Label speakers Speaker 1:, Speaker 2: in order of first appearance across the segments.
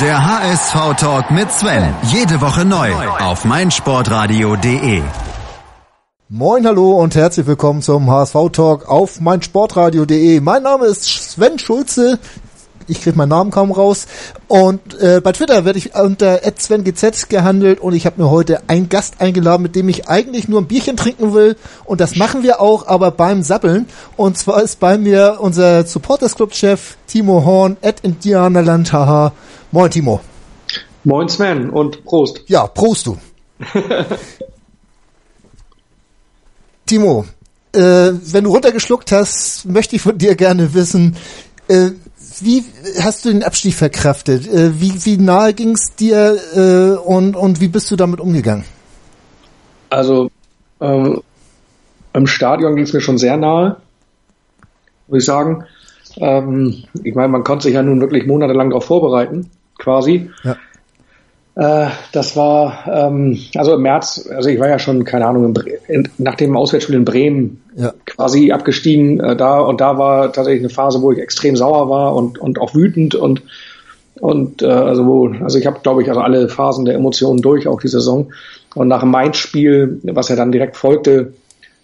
Speaker 1: Der HSV-Talk mit Sven. Jede Woche neu auf meinsportradio.de.
Speaker 2: Moin, hallo und herzlich willkommen zum HSV-Talk auf meinsportradio.de. Mein Name ist Sven Schulze. Ich kriege meinen Namen kaum raus. Und äh, bei Twitter werde ich unter SvenGZ gehandelt und ich habe mir heute einen Gast eingeladen, mit dem ich eigentlich nur ein Bierchen trinken will. Und das machen wir auch, aber beim Sappeln. Und zwar ist bei mir unser Supporters Club-Chef Timo Horn at Indianerland. Haha. Moin, Timo.
Speaker 3: Moin, Sven und Prost.
Speaker 2: Ja, Prost du. Timo, äh, wenn du runtergeschluckt hast, möchte ich von dir gerne wissen, äh, wie hast du den Abstieg verkraftet? Äh, wie, wie nahe ging es dir äh, und, und wie bist du damit umgegangen?
Speaker 3: Also ähm, im Stadion ging es mir schon sehr nahe, muss ich sagen. Ähm, ich meine, man konnte sich ja nun wirklich monatelang darauf vorbereiten quasi. Ja. Äh, das war, ähm, also im März, also ich war ja schon, keine Ahnung, in, nach dem Auswärtsspiel in Bremen ja. quasi abgestiegen äh, da und da war tatsächlich eine Phase, wo ich extrem sauer war und, und auch wütend und und äh, also wo, also ich habe, glaube ich, also alle Phasen der Emotionen durch, auch die Saison. Und nach dem Mainz-Spiel, was ja dann direkt folgte,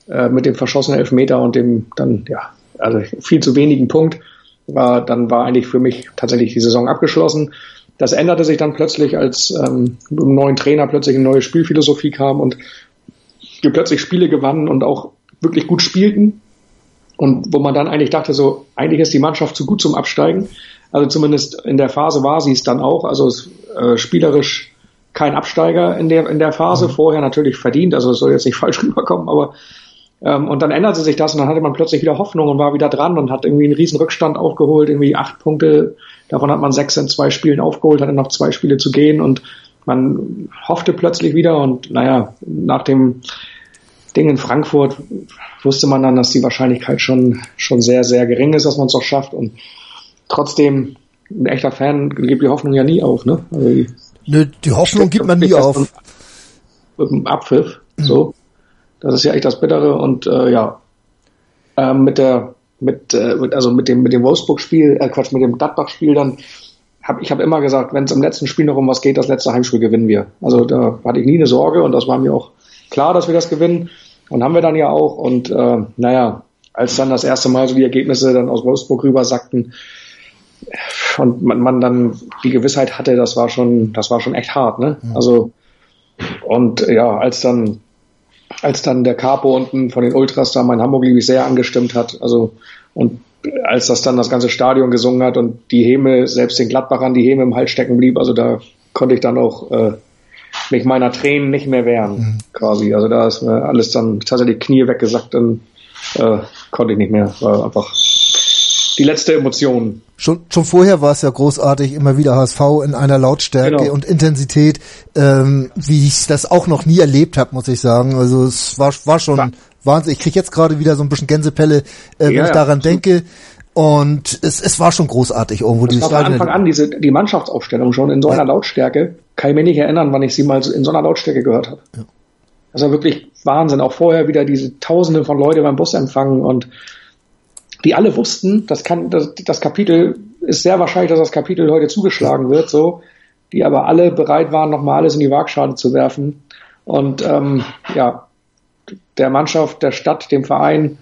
Speaker 3: äh, mit dem verschossenen Elfmeter und dem dann, ja, also viel zu wenigen Punkt, war, dann war eigentlich für mich tatsächlich die Saison abgeschlossen. Das änderte sich dann plötzlich, als ähm, mit einem neuen Trainer plötzlich eine neue Spielphilosophie kam und wir plötzlich Spiele gewannen und auch wirklich gut spielten. Und wo man dann eigentlich dachte, so, eigentlich ist die Mannschaft zu gut zum Absteigen. Also zumindest in der Phase war sie es dann auch. Also äh, spielerisch kein Absteiger in der, in der Phase. Mhm. Vorher natürlich verdient. Also es soll jetzt nicht falsch rüberkommen, aber und dann änderte sich das und dann hatte man plötzlich wieder Hoffnung und war wieder dran und hat irgendwie einen riesen Rückstand aufgeholt, irgendwie acht Punkte. Davon hat man sechs in zwei Spielen aufgeholt, hatte noch zwei Spiele zu gehen und man hoffte plötzlich wieder und naja, nach dem Ding in Frankfurt wusste man dann, dass die Wahrscheinlichkeit schon, schon sehr, sehr gering ist, dass man es auch schafft und trotzdem, ein echter Fan gibt die Hoffnung ja nie auf, ne? Also
Speaker 2: die, Nö, die Hoffnung gibt man nie auf.
Speaker 3: Mit dem Abpfiff, mhm. so. Das ist ja echt das Bittere und äh, ja, äh, mit der mit, äh, mit also mit dem mit dem Wolfsburg-Spiel, äh, Quatsch, mit dem Gladbach-Spiel dann hab, ich habe immer gesagt, wenn es im letzten Spiel noch um was geht, das letzte Heimspiel gewinnen wir. Also da hatte ich nie eine Sorge und das war mir auch klar, dass wir das gewinnen und haben wir dann ja auch und äh, naja, als dann das erste Mal so die Ergebnisse dann aus Wolfsburg rüber sackten und man, man dann die Gewissheit hatte, das war schon, das war schon echt hart, ne? Also und ja, als dann als dann der Capo unten von den Ultras da mein Hamburg liebe ich sehr angestimmt hat. Also und als das dann das ganze Stadion gesungen hat und die Häme, selbst den Gladbachern die Häme im Hals stecken blieb, also da konnte ich dann auch äh, mich meiner Tränen nicht mehr wehren, mhm. quasi. Also da ist mir alles dann tatsächlich Knie weggesackt und äh, konnte ich nicht mehr. War einfach die letzte Emotion.
Speaker 2: Schon, schon vorher war es ja großartig, immer wieder HSV in einer Lautstärke genau. und Intensität, ähm, wie ich das auch noch nie erlebt habe, muss ich sagen. Also es war, war schon war. Wahnsinn. Ich krieg jetzt gerade wieder so ein bisschen Gänsepelle, äh, wenn ja, ich daran absolut. denke. Und es, es war schon großartig irgendwo.
Speaker 3: Das war von Anfang an diese, die Mannschaftsaufstellung schon in so einer ja. Lautstärke. Kann ich mir nicht erinnern, wann ich sie mal in so einer Lautstärke gehört habe. Ja. Das war wirklich Wahnsinn. Auch vorher wieder diese Tausende von Leute beim Bus empfangen und die alle wussten, das kann, das, das Kapitel ist sehr wahrscheinlich, dass das Kapitel heute zugeschlagen wird, so, die aber alle bereit waren, nochmal alles in die Waagschale zu werfen. Und ähm, ja, der Mannschaft, der Stadt, dem Verein,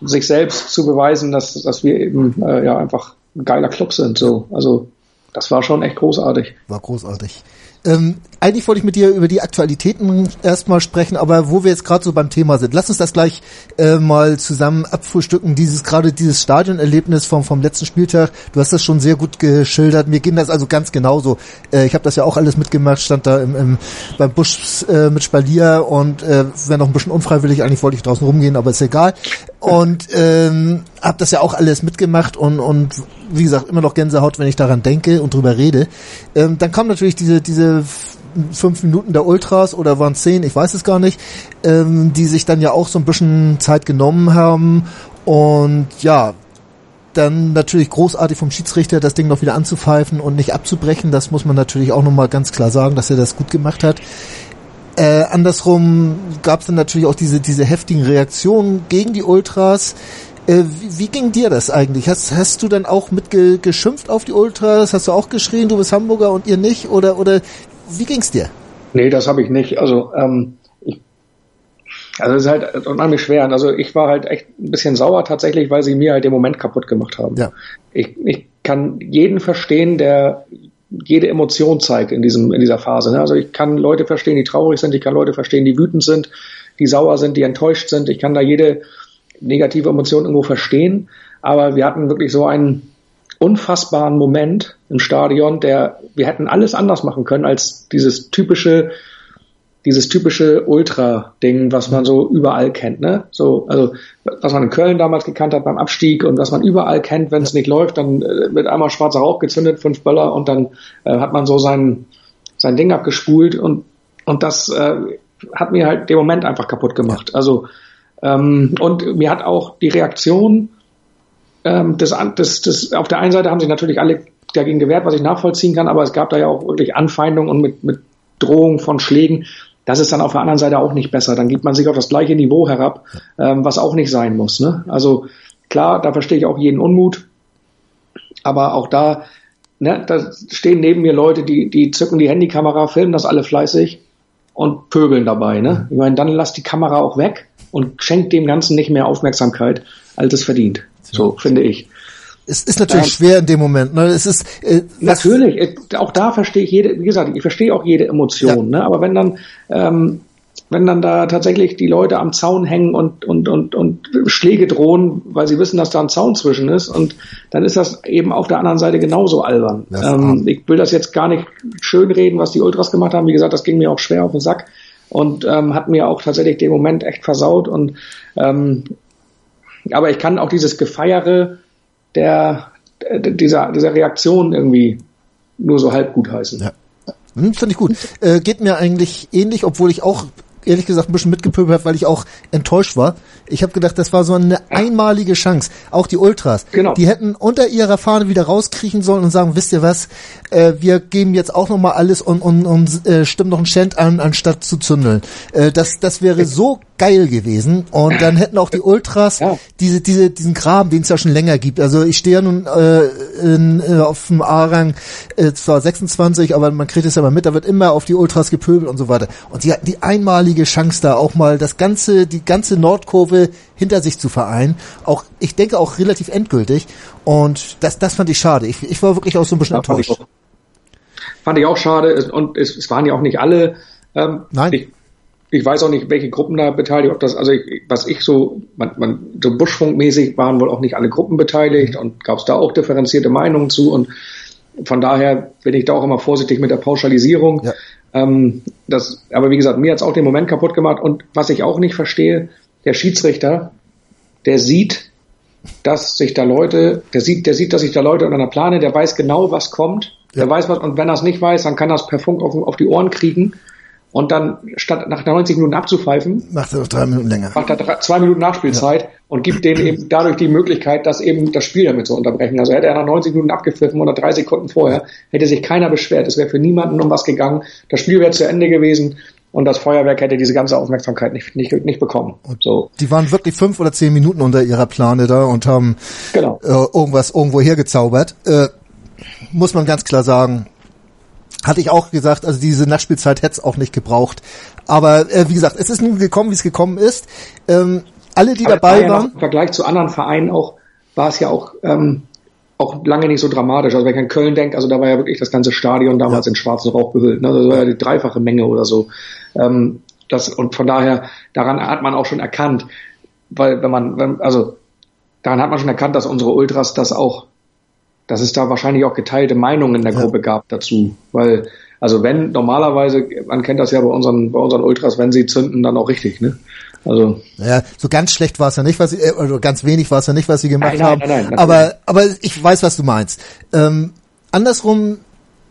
Speaker 3: sich selbst zu beweisen, dass, dass wir eben äh, ja einfach ein geiler Club sind. So, also das war schon echt großartig.
Speaker 2: War großartig. Ähm, eigentlich wollte ich mit dir über die Aktualitäten erstmal sprechen, aber wo wir jetzt gerade so beim Thema sind, lass uns das gleich äh, mal zusammen abfrühstücken. Dieses gerade dieses Stadionerlebnis vom vom letzten Spieltag. Du hast das schon sehr gut geschildert. Mir ging das also ganz genauso. Äh, ich habe das ja auch alles mitgemacht, stand da im, im beim Busch äh, mit Spalier und äh, wäre noch ein bisschen unfreiwillig. Eigentlich wollte ich draußen rumgehen, aber ist egal. Und ähm, habe das ja auch alles mitgemacht und und wie gesagt immer noch Gänsehaut, wenn ich daran denke und drüber rede. Ähm, dann kam natürlich diese diese fünf Minuten der Ultras oder waren zehn, ich weiß es gar nicht, ähm, die sich dann ja auch so ein bisschen Zeit genommen haben und ja, dann natürlich großartig vom Schiedsrichter das Ding noch wieder anzupfeifen und nicht abzubrechen. Das muss man natürlich auch nochmal ganz klar sagen, dass er das gut gemacht hat. Äh, andersrum gab es dann natürlich auch diese, diese heftigen Reaktionen gegen die Ultras. Äh, wie, wie, ging dir das eigentlich? Hast, hast du dann auch mitgeschimpft auf die Ultras? Hast du auch geschrien, du bist Hamburger und ihr nicht? Oder, oder wie ging's dir?
Speaker 3: Nee, das habe ich nicht. Also, ähm, ich, also es ist halt unheimlich schwer. Also ich war halt echt ein bisschen sauer tatsächlich, weil sie mir halt den Moment kaputt gemacht haben.
Speaker 2: Ja.
Speaker 3: Ich, ich kann jeden verstehen, der jede Emotion zeigt in diesem in dieser Phase. Ne? Also ich kann Leute verstehen, die traurig sind, ich kann Leute verstehen, die wütend sind, die sauer sind, die enttäuscht sind. Ich kann da jede negative Emotion irgendwo verstehen. Aber wir hatten wirklich so einen unfassbaren Moment im Stadion, der wir hätten alles anders machen können als dieses typische dieses typische Ultra-Ding, was man so überall kennt, ne? So, also was man in Köln damals gekannt hat beim Abstieg und was man überall kennt, wenn es nicht läuft, dann äh, wird einmal schwarzer Rauch gezündet, fünf Böller und dann äh, hat man so sein sein Ding abgespult und und das äh, hat mir halt den Moment einfach kaputt gemacht. Also ähm, und mir hat auch die Reaktion ähm, des, des, des, auf der einen Seite haben sich natürlich alle dagegen gewehrt, was ich nachvollziehen kann, aber es gab da ja auch wirklich Anfeindungen und mit, mit Drohung von Schlägen. Das ist dann auf der anderen Seite auch nicht besser. Dann gibt man sich auf das gleiche Niveau herab, ähm, was auch nicht sein muss. Ne? Also klar, da verstehe ich auch jeden Unmut, aber auch da, ne, da stehen neben mir Leute, die, die zücken die Handykamera, filmen das alle fleißig und pöbeln dabei. Ne? Ich meine, dann lass die Kamera auch weg und schenkt dem Ganzen nicht mehr Aufmerksamkeit, als es verdient. So, finde ich.
Speaker 2: Es ist natürlich ähm, schwer in dem Moment. Ne? Es ist
Speaker 3: äh, natürlich. Äh, auch da verstehe ich jede. Wie gesagt, ich verstehe auch jede Emotion. Ja. Ne? Aber wenn dann, ähm, wenn dann da tatsächlich die Leute am Zaun hängen und und und und Schläge drohen, weil sie wissen, dass da ein Zaun zwischen ist, und dann ist das eben auf der anderen Seite genauso albern. Ähm, ich will das jetzt gar nicht schönreden, was die Ultras gemacht haben. Wie gesagt, das ging mir auch schwer auf den Sack und ähm, hat mir auch tatsächlich den Moment echt versaut. Und ähm, aber ich kann auch dieses Gefeiere der, dieser, dieser Reaktion irgendwie nur so halb gut heißen. Ja.
Speaker 2: Hm, Finde ich gut. Äh, geht mir eigentlich ähnlich, obwohl ich auch ehrlich gesagt ein bisschen mitgepöbelt habe, weil ich auch enttäuscht war. Ich habe gedacht, das war so eine einmalige Chance. Auch die Ultras. Genau. Die hätten unter ihrer Fahne wieder rauskriechen sollen und sagen, wisst ihr was, äh, wir geben jetzt auch nochmal alles und, und, und äh, stimmen noch einen Schend an, anstatt zu zündeln. Äh, das, das wäre so geil gewesen. Und dann hätten auch die Ultras ja. diese, diese, diesen Graben, den es ja schon länger gibt. Also ich stehe ja nun äh, in, äh, auf dem A-Rang äh, zwar 26, aber man kriegt es ja mal mit, da wird immer auf die Ultras gepöbelt und so weiter. Und die hatten die einmalige Chance da auch mal das ganze, die ganze Nordkurve hinter sich zu vereinen. Auch, ich denke auch relativ endgültig. Und das, das fand ich schade. Ich, ich war wirklich auch so ein bisschen ja, enttäuscht.
Speaker 3: Fand ich, auch, fand ich auch schade. Und es, es waren ja auch nicht alle. Ähm,
Speaker 2: Nein.
Speaker 3: Ich, ich weiß auch nicht, welche Gruppen da beteiligt, ob das, also ich, was ich so, man, man, so Buschfunkmäßig waren wohl auch nicht alle Gruppen beteiligt und gab es da auch differenzierte Meinungen zu und von daher bin ich da auch immer vorsichtig mit der Pauschalisierung. Ja. Ähm, das, aber wie gesagt, mir hat's auch den Moment kaputt gemacht und was ich auch nicht verstehe, der Schiedsrichter, der sieht, dass sich da Leute, der sieht, der sieht, dass sich da Leute unter einer Plane, der weiß genau, was kommt, ja. der weiß was und wenn er es nicht weiß, dann kann er es per Funk auf, auf die Ohren kriegen und dann statt nach 90 Minuten abzupfeifen,
Speaker 2: macht er drei Minuten länger.
Speaker 3: Macht er zwei Minuten Nachspielzeit ja. und gibt denen eben dadurch die Möglichkeit, das eben das Spiel damit zu unterbrechen. Also hätte er nach 90 Minuten abgepfiffen oder drei Sekunden vorher, hätte sich keiner beschwert. Es wäre für niemanden um was gegangen. Das Spiel wäre zu Ende gewesen und das Feuerwerk hätte diese ganze Aufmerksamkeit nicht, nicht, nicht bekommen. Und so.
Speaker 2: Die waren wirklich fünf oder zehn Minuten unter ihrer Plane da und haben genau. äh, irgendwas irgendwo hergezaubert. Äh, muss man ganz klar sagen, hatte ich auch gesagt, also diese Nachspielzeit hätte es auch nicht gebraucht. Aber äh, wie gesagt, es ist nun gekommen, wie es gekommen ist. Ähm, alle, die Aber dabei war waren.
Speaker 3: Im Vergleich zu anderen Vereinen auch war es ja auch ähm, auch lange nicht so dramatisch. Also wenn ich an Köln denke, also da war ja wirklich das ganze Stadion damals ja. in schwarzen Rauch gehüllt. Ne? Das war ja die dreifache Menge oder so. Ähm, das, und von daher, daran hat man auch schon erkannt, weil wenn man, wenn, also daran hat man schon erkannt, dass unsere Ultras das auch dass es da wahrscheinlich auch geteilte Meinungen in der ja. Gruppe gab dazu. Weil, also wenn, normalerweise, man kennt das ja bei unseren, bei unseren Ultras, wenn sie zünden, dann auch richtig, ne? Also.
Speaker 2: Naja, so ganz schlecht war es ja nicht, was sie, äh, oder ganz wenig war es ja nicht, was sie gemacht nein, nein, haben. Nein, nein, aber, aber ich weiß, was du meinst. Ähm, andersrum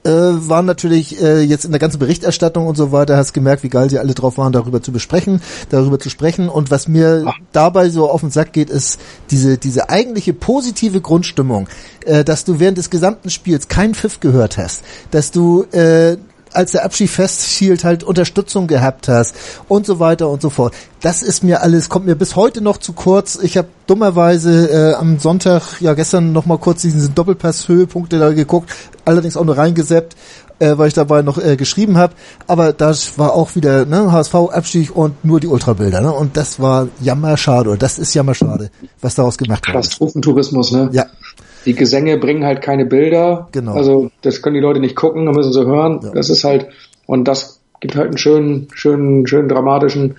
Speaker 2: äh, waren natürlich äh, jetzt in der ganzen Berichterstattung und so weiter, hast gemerkt, wie geil sie alle drauf waren, darüber zu besprechen, darüber zu sprechen. Und was mir Ach. dabei so auf den Sack geht, ist diese, diese eigentliche positive Grundstimmung, äh, dass du während des gesamten Spiels keinen Pfiff gehört hast, dass du äh, als der Abschied festhielt, halt Unterstützung gehabt hast und so weiter und so fort. Das ist mir alles, kommt mir bis heute noch zu kurz. Ich habe dummerweise äh, am Sonntag, ja gestern noch mal kurz diesen Doppelpass-Höhepunkte da geguckt, allerdings auch nur reingeseppt äh, weil ich dabei noch äh, geschrieben habe. Aber das war auch wieder ne, HSV-Abstieg und nur die Ultrabilder. Ne? Und das war jammerschade, oder das ist jammerschade, was daraus gemacht
Speaker 3: wird. Katastrophentourismus, ne?
Speaker 2: Ja.
Speaker 3: Die Gesänge bringen halt keine Bilder.
Speaker 2: Genau.
Speaker 3: Also das können die Leute nicht gucken, da müssen sie hören. Ja. Das ist halt, und das gibt halt einen schönen, schönen, schönen dramatischen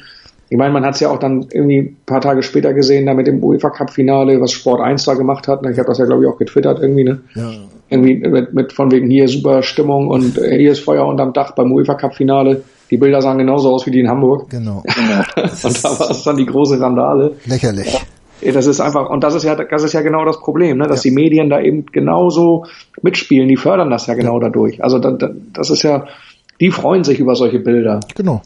Speaker 3: ich meine, man hat es ja auch dann irgendwie ein paar Tage später gesehen, da mit dem UEFA Cup Finale, was Sport 1 da gemacht hat. Ich habe das ja, glaube ich, auch getwittert irgendwie, ne? Ja. Irgendwie mit, mit von wegen hier super Stimmung und äh, hier ist Feuer unterm Dach beim UEFA Cup Finale. Die Bilder sahen genauso aus wie die in Hamburg.
Speaker 2: Genau.
Speaker 3: und da war es dann die große Randale.
Speaker 2: Lächerlich.
Speaker 3: Ja. Das ist einfach, und das ist ja, das ist ja genau das Problem, ne? dass ja. die Medien da eben genauso mitspielen, die fördern das ja genau ja. dadurch. Also das, das ist ja, die freuen sich über solche Bilder.
Speaker 2: Genau.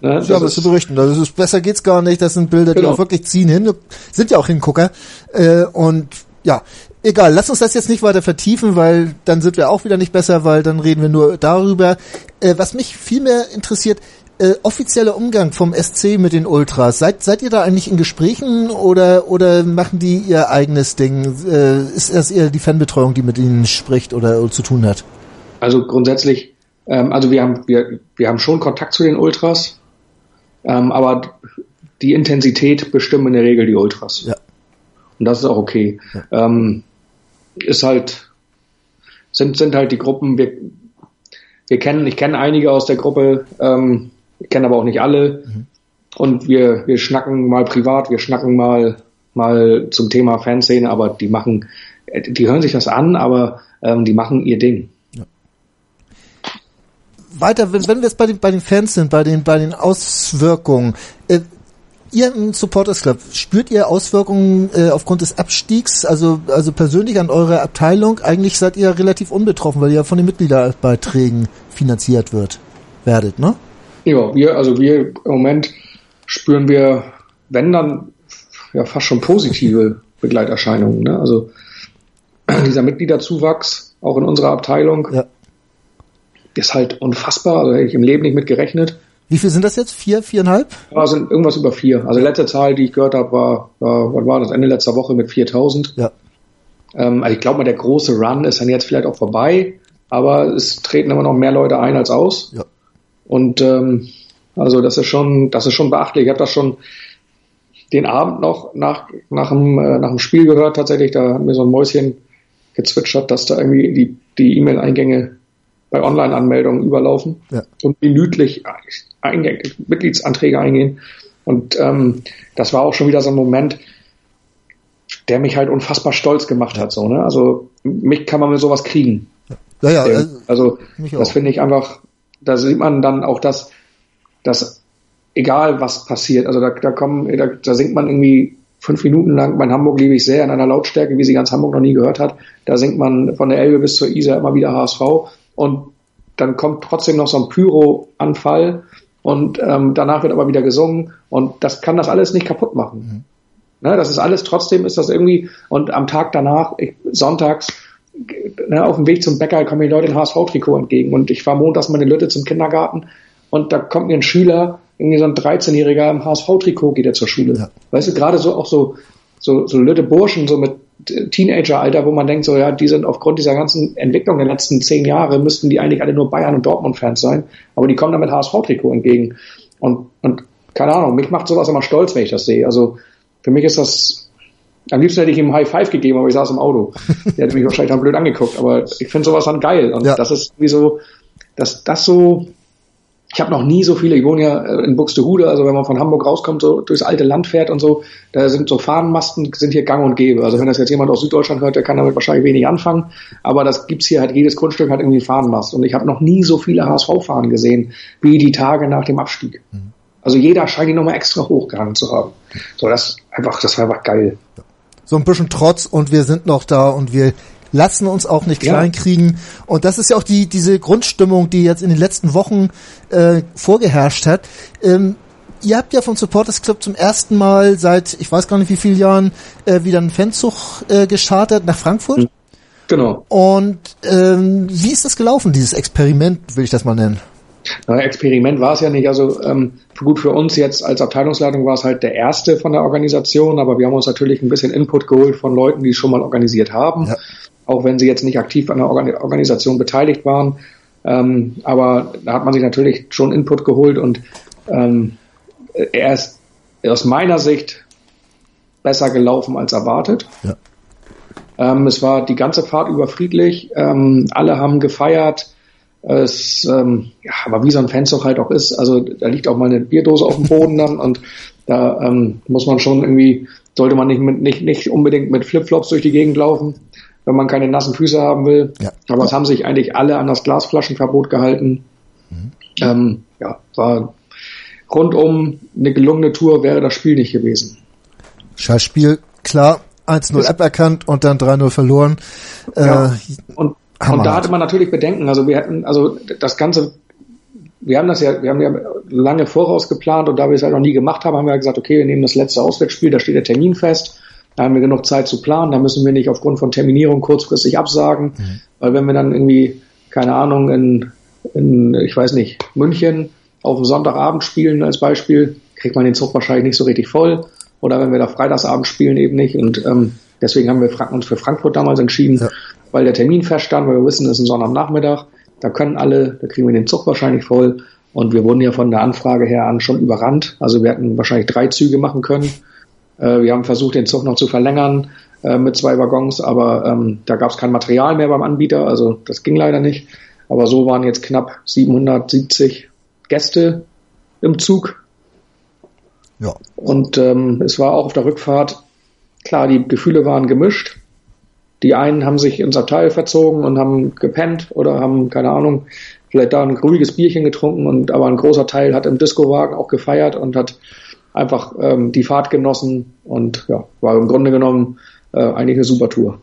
Speaker 2: Ne? Ja, was zu berichten. Das ist, besser geht's gar nicht. Das sind Bilder, genau. die auch wirklich ziehen hin. Sind ja auch Hingucker. Äh, und ja, egal. Lass uns das jetzt nicht weiter vertiefen, weil dann sind wir auch wieder nicht besser, weil dann reden wir nur darüber. Äh, was mich viel mehr interessiert, äh, offizieller Umgang vom SC mit den Ultras. Seid, seid ihr da eigentlich in Gesprächen oder, oder machen die ihr eigenes Ding? Äh, ist das eher die Fanbetreuung, die mit ihnen spricht oder, zu tun hat?
Speaker 3: Also grundsätzlich, ähm, also wir haben, wir, wir haben schon Kontakt zu den Ultras. Ähm, aber die Intensität bestimmen in der Regel die Ultras.
Speaker 2: Ja.
Speaker 3: Und das ist auch okay. Ja. Ähm, ist halt, sind, sind halt die Gruppen, wir, wir kennen, ich kenne einige aus der Gruppe, ähm, ich kenne aber auch nicht alle. Mhm. Und wir, wir schnacken mal privat, wir schnacken mal, mal zum Thema Fanszene, aber die machen, die hören sich das an, aber ähm, die machen ihr Ding
Speaker 2: weiter, wenn, wenn wir jetzt bei den, bei den Fans sind, bei den, bei den Auswirkungen, äh, ihr im Supporters Club, spürt ihr Auswirkungen äh, aufgrund des Abstiegs, also, also persönlich an eurer Abteilung? Eigentlich seid ihr relativ unbetroffen, weil ihr ja von den Mitgliederbeiträgen finanziert wird, werdet, ne?
Speaker 3: Ja, wir, also wir im Moment spüren wir, wenn dann, ja fast schon positive Begleiterscheinungen, ne? Also dieser Mitgliederzuwachs, auch in unserer Abteilung, ja ist halt unfassbar. Also hätte ich im Leben nicht mit gerechnet.
Speaker 2: Wie viel sind das jetzt? Vier, viereinhalb?
Speaker 3: Ja, sind irgendwas über vier. Also letzte Zahl, die ich gehört habe, war, war, was war das? Ende letzter Woche mit 4000.
Speaker 2: Ja.
Speaker 3: Ähm, also ich glaube mal, der große Run ist dann jetzt vielleicht auch vorbei, aber es treten immer noch mehr Leute ein als aus.
Speaker 2: Ja.
Speaker 3: Und ähm, also das ist schon, das ist schon beachtlich. Ich habe das schon den Abend noch nach, nach, dem, äh, nach dem Spiel gehört tatsächlich. Da hat mir so ein Mäuschen gezwitschert, dass da irgendwie die, die E-Mail-Eingänge bei Online-Anmeldungen überlaufen
Speaker 2: ja.
Speaker 3: und minütlich Eingänge, Mitgliedsanträge eingehen. Und ähm, das war auch schon wieder so ein Moment, der mich halt unfassbar stolz gemacht hat. So, ne? Also mich kann man mit sowas kriegen.
Speaker 2: Ja, ja,
Speaker 3: der, also das finde ich einfach, da sieht man dann auch, dass, dass egal was passiert, also da, da kommen, da, da singt man irgendwie fünf Minuten lang, mein Hamburg liebe ich sehr, in einer Lautstärke, wie sie ganz Hamburg noch nie gehört hat. Da singt man von der Elbe bis zur Isar immer wieder HSV und dann kommt trotzdem noch so ein Pyro-Anfall und ähm, danach wird aber wieder gesungen und das kann das alles nicht kaputt machen. Mhm. Ne, das ist alles, trotzdem ist das irgendwie und am Tag danach, ich, sonntags, ne, auf dem Weg zum Bäcker kommen die Leute in HSV-Trikot entgegen und ich fahre montags mal in Lütte zum Kindergarten und da kommt mir ein Schüler, irgendwie so ein 13-Jähriger im HSV-Trikot geht er zur Schule. Ja. Weißt du, gerade so auch so, so, so Lütte Burschen, so mit Teenager-Alter, wo man denkt, so ja, die sind aufgrund dieser ganzen Entwicklung der letzten zehn Jahre, müssten die eigentlich alle nur Bayern- und Dortmund-Fans sein, aber die kommen dann mit HSV-Trikot entgegen. Und, und keine Ahnung, mich macht sowas immer stolz, wenn ich das sehe. Also für mich ist das, am liebsten hätte ich ihm High Five gegeben, aber ich saß im Auto. Der hätte mich wahrscheinlich dann blöd angeguckt, aber ich finde sowas dann geil. Und ja. das ist wie so, dass das so, ich habe noch nie so viele, ich wohne ja äh, in Buxtehude, also wenn man von Hamburg rauskommt, so durchs alte Land fährt und so, da sind so Fahnenmasten, sind hier gang und gäbe. Also wenn das jetzt jemand aus Süddeutschland hört, der kann damit wahrscheinlich wenig anfangen, aber das gibt's hier halt, jedes Grundstück hat irgendwie Fahnenmast und ich habe noch nie so viele HSV-Fahnen gesehen, wie die Tage nach dem Abstieg. Mhm. Also jeder scheint die nochmal extra hochgehangen zu haben. So, das einfach, das war einfach geil.
Speaker 2: So ein bisschen Trotz und wir sind noch da und wir lassen uns auch nicht kleinkriegen. Ja. Und das ist ja auch die, diese Grundstimmung, die jetzt in den letzten Wochen äh, vorgeherrscht hat. Ähm, ihr habt ja vom Supporters Club zum ersten Mal seit, ich weiß gar nicht wie vielen Jahren, äh, wieder einen Fanzug äh, geschartet nach Frankfurt. Genau. Und ähm, wie ist das gelaufen, dieses Experiment, will ich das mal nennen?
Speaker 3: Na, Experiment war es ja nicht. Also ähm, gut für uns jetzt als Abteilungsleitung war es halt der erste von der Organisation, aber wir haben uns natürlich ein bisschen Input geholt von Leuten, die es schon mal organisiert haben, ja. auch wenn sie jetzt nicht aktiv an der Organisation beteiligt waren. Ähm, aber da hat man sich natürlich schon Input geholt und ähm, er ist aus meiner Sicht besser gelaufen als erwartet. Ja. Ähm, es war die ganze Fahrt über friedlich. Ähm, alle haben gefeiert. Es ähm, ja, aber wie so ein Fanzug halt auch ist, also da liegt auch mal eine Bierdose auf dem Boden dann und da ähm, muss man schon irgendwie, sollte man nicht, mit, nicht, nicht unbedingt mit Flipflops durch die Gegend laufen, wenn man keine nassen Füße haben will. Ja. Aber es haben sich eigentlich alle an das Glasflaschenverbot gehalten. Mhm. Ähm, ja, war rundum eine gelungene Tour wäre das Spiel nicht gewesen.
Speaker 2: Scheiß Spiel, klar, 1-0 aberkannt und dann 3-0 verloren.
Speaker 3: Ja. Äh, und, und da hatte man natürlich Bedenken. Also wir hätten, also das Ganze, wir haben das ja, wir haben ja lange voraus geplant und da wir es halt noch nie gemacht haben, haben wir gesagt, okay, wir nehmen das letzte Auswärtsspiel, da steht der Termin fest. Da haben wir genug Zeit zu planen, da müssen wir nicht aufgrund von Terminierung kurzfristig absagen, mhm. weil wenn wir dann irgendwie, keine Ahnung, in, in, ich weiß nicht, München auf dem Sonntagabend spielen als Beispiel, kriegt man den Zug wahrscheinlich nicht so richtig voll oder wenn wir da Freitagsabend spielen eben nicht. Und ähm, deswegen haben wir uns für Frankfurt damals entschieden, ja. Weil der Termin feststand, weil wir wissen, es ist ein Sonntagnachmittag. Da können alle, da kriegen wir den Zug wahrscheinlich voll. Und wir wurden ja von der Anfrage her an schon überrannt. Also wir hätten wahrscheinlich drei Züge machen können. Äh, wir haben versucht, den Zug noch zu verlängern äh, mit zwei Waggons, aber ähm, da gab es kein Material mehr beim Anbieter. Also das ging leider nicht. Aber so waren jetzt knapp 770 Gäste im Zug ja. Und ähm, es war auch auf der Rückfahrt, klar, die Gefühle waren gemischt. Die einen haben sich ins Abteil verzogen und haben gepennt oder haben, keine Ahnung, vielleicht da ein ruhiges Bierchen getrunken und aber ein großer Teil hat im Discowagen auch gefeiert und hat einfach ähm, die Fahrt genossen und ja, war im Grunde genommen äh, eigentlich eine super Tour.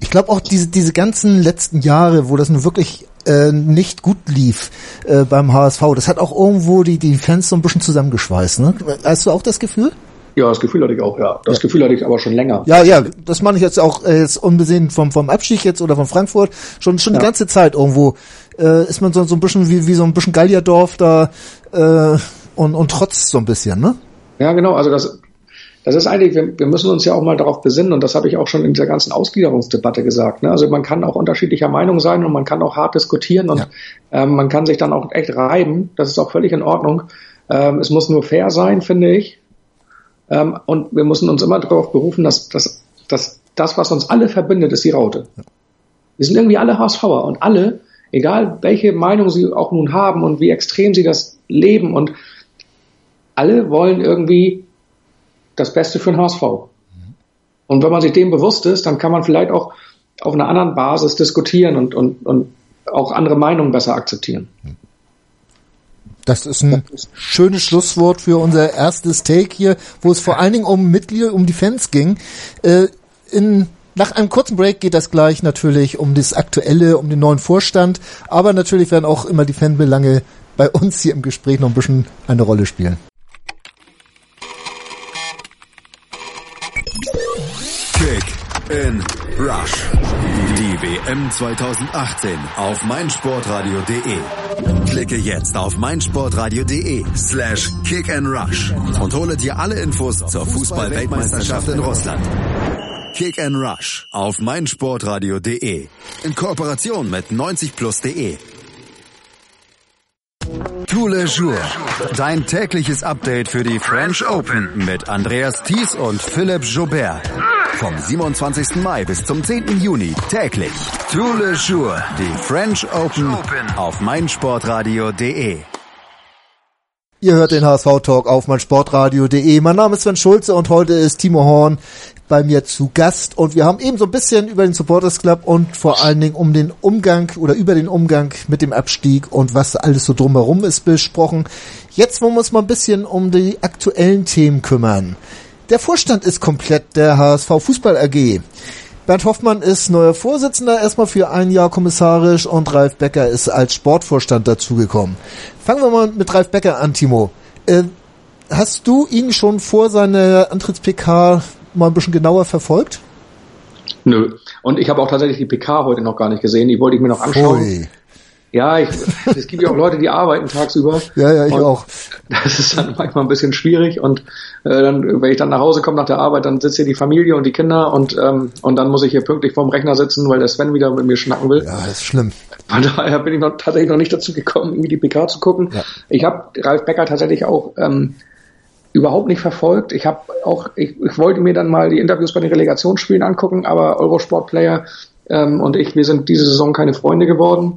Speaker 2: Ich glaube auch diese, diese ganzen letzten Jahre, wo das nun wirklich äh, nicht gut lief äh, beim HSV. Das hat auch irgendwo die, die Fans so ein bisschen zusammengeschweißt. Ne? Hast du auch das Gefühl?
Speaker 3: Ja, das Gefühl hatte ich auch, ja. Das ja. Gefühl hatte ich aber schon länger.
Speaker 2: Ja, ja, das meine ich jetzt auch äh, jetzt unbesehen vom, vom Abstieg jetzt oder von Frankfurt. Schon, schon ja. die ganze Zeit irgendwo äh, ist man so, so ein bisschen wie, wie so ein bisschen Gallierdorf da äh, und, und trotz so ein bisschen, ne?
Speaker 3: Ja, genau. Also das, das ist eigentlich, wir, wir müssen uns ja auch mal darauf besinnen und das habe ich auch schon in dieser ganzen Ausgliederungsdebatte gesagt. Ne? Also man kann auch unterschiedlicher Meinung sein und man kann auch hart diskutieren und ja. ähm, man kann sich dann auch echt reiben. Das ist auch völlig in Ordnung. Ähm, es muss nur fair sein, finde ich. Ähm, und wir müssen uns immer darauf berufen, dass, dass, dass das, was uns alle verbindet, ist die Raute. Wir sind irgendwie alle HSVer und alle, egal welche Meinung sie auch nun haben und wie extrem sie das leben und alle wollen irgendwie das Beste für den HSV. Und wenn man sich dem bewusst ist, dann kann man vielleicht auch auf einer anderen Basis diskutieren und, und, und auch andere Meinungen besser akzeptieren.
Speaker 2: Das ist ein schönes Schlusswort für unser erstes Take hier, wo es vor allen Dingen um Mitglieder, um die Fans ging. Äh, in, nach einem kurzen Break geht das gleich natürlich um das Aktuelle, um den neuen Vorstand, aber natürlich werden auch immer die Fanbelange bei uns hier im Gespräch noch ein bisschen eine Rolle spielen.
Speaker 1: In Rush. Die WM 2018 auf meinsportradio.de. Klicke jetzt auf meinsportradio.de slash kick and rush und hole dir alle Infos zur Fußball-Weltmeisterschaft in Russland. Kick and Rush auf meinsportradio.de in Kooperation mit 90plus.de. Tous les jours. Dein tägliches Update für die French Open mit Andreas Thies und Philipp Joubert. Vom 27. Mai bis zum 10. Juni täglich. Les jours. Die French Open auf meinsportradio.de.
Speaker 2: Ihr hört den HSV-Talk auf meinsportradio.de. Mein Name ist Sven Schulze und heute ist Timo Horn bei mir zu Gast und wir haben eben so ein bisschen über den Supporters Club und vor allen Dingen um den Umgang oder über den Umgang mit dem Abstieg und was alles so drumherum ist besprochen. Jetzt wollen wir uns mal ein bisschen um die aktuellen Themen kümmern. Der Vorstand ist komplett der HSV Fußball AG. Bernd Hoffmann ist neuer Vorsitzender, erstmal für ein Jahr kommissarisch und Ralf Becker ist als Sportvorstand dazugekommen. Fangen wir mal mit Ralf Becker an, Timo. Äh, hast du ihn schon vor seiner Antritts-PK mal ein bisschen genauer verfolgt?
Speaker 3: Nö. Und ich habe auch tatsächlich die PK heute noch gar nicht gesehen. Die wollte ich mir noch anschauen. Pui. Ja, ich, es gibt ja auch Leute, die arbeiten tagsüber.
Speaker 2: Ja, ja, ich auch.
Speaker 3: Das ist dann manchmal ein bisschen schwierig und äh, dann, wenn ich dann nach Hause komme nach der Arbeit, dann sitzt hier die Familie und die Kinder und ähm, und dann muss ich hier pünktlich vorm Rechner sitzen, weil der Sven wieder mit mir schnacken will.
Speaker 2: Ja, das ist schlimm.
Speaker 3: Von daher bin ich noch tatsächlich noch nicht dazu gekommen, irgendwie die PK zu gucken. Ja. Ich habe Ralf Becker tatsächlich auch ähm, überhaupt nicht verfolgt. Ich habe auch, ich, ich wollte mir dann mal die Interviews bei den Relegationsspielen angucken, aber Eurosport Player ähm, und ich, wir sind diese Saison keine Freunde geworden.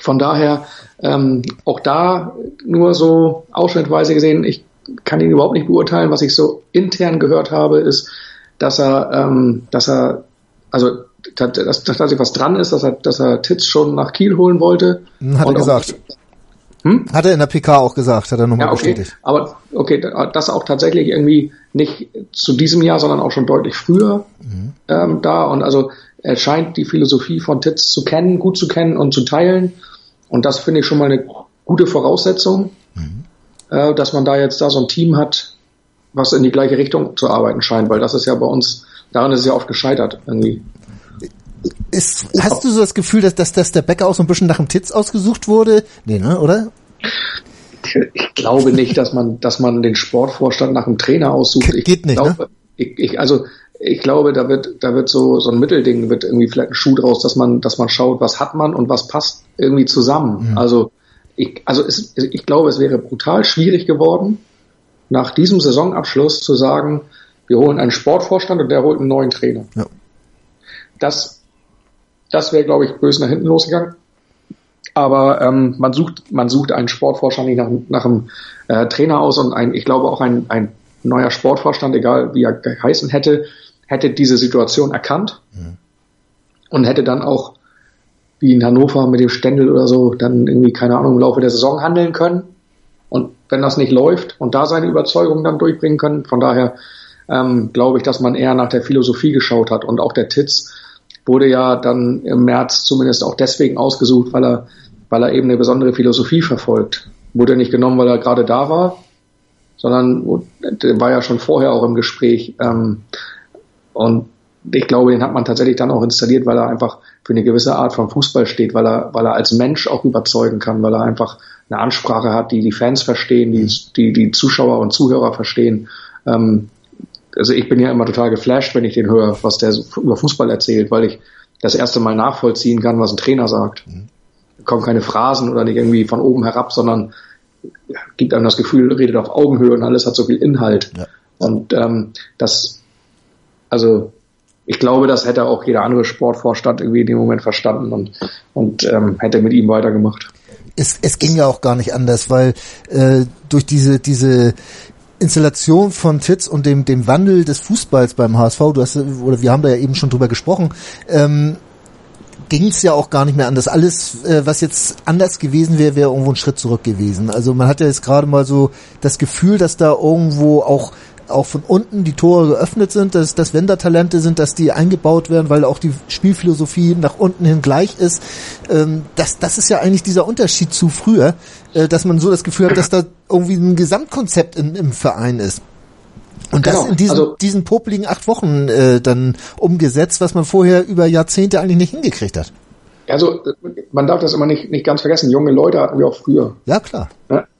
Speaker 3: Von daher ähm, auch da nur so ausschnittweise gesehen, ich kann ihn überhaupt nicht beurteilen. Was ich so intern gehört habe, ist, dass er, ähm, dass er, also dass, dass, dass was dran ist, dass er, dass er Titz schon nach Kiel holen wollte.
Speaker 2: Hat er gesagt. Hm? Hat er in der PK auch gesagt, hat er nochmal ja,
Speaker 3: okay. bestätigt. Aber okay, das auch tatsächlich irgendwie nicht zu diesem Jahr, sondern auch schon deutlich früher mhm. ähm, da. Und also er scheint die Philosophie von Titz zu kennen, gut zu kennen und zu teilen. Und das finde ich schon mal eine gute Voraussetzung, mhm. äh, dass man da jetzt da so ein Team hat, was in die gleiche Richtung zu arbeiten scheint, weil das ist ja bei uns, daran ist es ja oft gescheitert irgendwie.
Speaker 2: Ist, hast du so das Gefühl, dass, dass, dass der Bäcker auch so ein bisschen nach dem Titz ausgesucht wurde? Nee, ne, oder?
Speaker 3: Ich glaube nicht, dass man, dass man den Sportvorstand nach dem Trainer aussucht.
Speaker 2: Ich Geht nicht,
Speaker 3: glaube,
Speaker 2: ne?
Speaker 3: ich, ich, also ich glaube, da wird, da wird so, so ein Mittelding, wird irgendwie vielleicht ein Schuh draus, dass man, dass man schaut, was hat man und was passt irgendwie zusammen. Mhm. Also ich, also es, ich glaube, es wäre brutal schwierig geworden, nach diesem Saisonabschluss zu sagen, wir holen einen Sportvorstand und der holt einen neuen Trainer. Ja. Das, das wäre, glaube ich, böse nach hinten losgegangen. Aber ähm, man sucht, man sucht einen Sportvorstand nicht nach, nach einem äh, Trainer aus und ein, ich glaube auch ein, ein neuer Sportvorstand, egal wie er geheißen hätte, hätte diese Situation erkannt mhm. und hätte dann auch wie in Hannover mit dem Ständel oder so dann irgendwie, keine Ahnung, im Laufe der Saison handeln können. Und wenn das nicht läuft und da seine Überzeugung dann durchbringen können, von daher ähm, glaube ich, dass man eher nach der Philosophie geschaut hat. Und auch der Titz wurde ja dann im März zumindest auch deswegen ausgesucht, weil er, weil er eben eine besondere Philosophie verfolgt. Wurde nicht genommen, weil er gerade da war, sondern der war ja schon vorher auch im Gespräch. Ähm, und ich glaube, den hat man tatsächlich dann auch installiert, weil er einfach für eine gewisse Art von Fußball steht, weil er, weil er als Mensch auch überzeugen kann, weil er einfach eine Ansprache hat, die die Fans verstehen, die die, die Zuschauer und Zuhörer verstehen. Ähm, also ich bin ja immer total geflasht, wenn ich den höre, was der über Fußball erzählt, weil ich das erste Mal nachvollziehen kann, was ein Trainer sagt. Mhm. Kommen keine Phrasen oder nicht irgendwie von oben herab, sondern gibt einem das Gefühl, redet auf Augenhöhe und alles hat so viel Inhalt. Ja. Und ähm, das also ich glaube, das hätte auch jeder andere Sportvorstand irgendwie in dem Moment verstanden und, und ähm, hätte mit ihm weitergemacht.
Speaker 2: Es, es ging ja auch gar nicht anders, weil äh, durch diese, diese Installation von Titz und dem, dem Wandel des Fußballs beim HSV, du hast, oder wir haben da ja eben schon drüber gesprochen, ähm, ging es ja auch gar nicht mehr anders. Alles, äh, was jetzt anders gewesen wäre, wäre irgendwo ein Schritt zurück gewesen. Also man hat ja jetzt gerade mal so das Gefühl, dass da irgendwo auch auch von unten die Tore geöffnet sind, dass, dass wenn da Talente sind, dass die eingebaut werden, weil auch die Spielphilosophie nach unten hin gleich ist. Ähm, das, das ist ja eigentlich dieser Unterschied zu früher, äh, dass man so das Gefühl hat, dass da irgendwie ein Gesamtkonzept in, im Verein ist. Und genau, das in diesen, also, diesen popligen acht Wochen äh, dann umgesetzt, was man vorher über Jahrzehnte eigentlich nicht hingekriegt hat.
Speaker 3: Also man darf das immer nicht, nicht ganz vergessen. Junge Leute hatten wir auch früher.
Speaker 2: Ja, klar.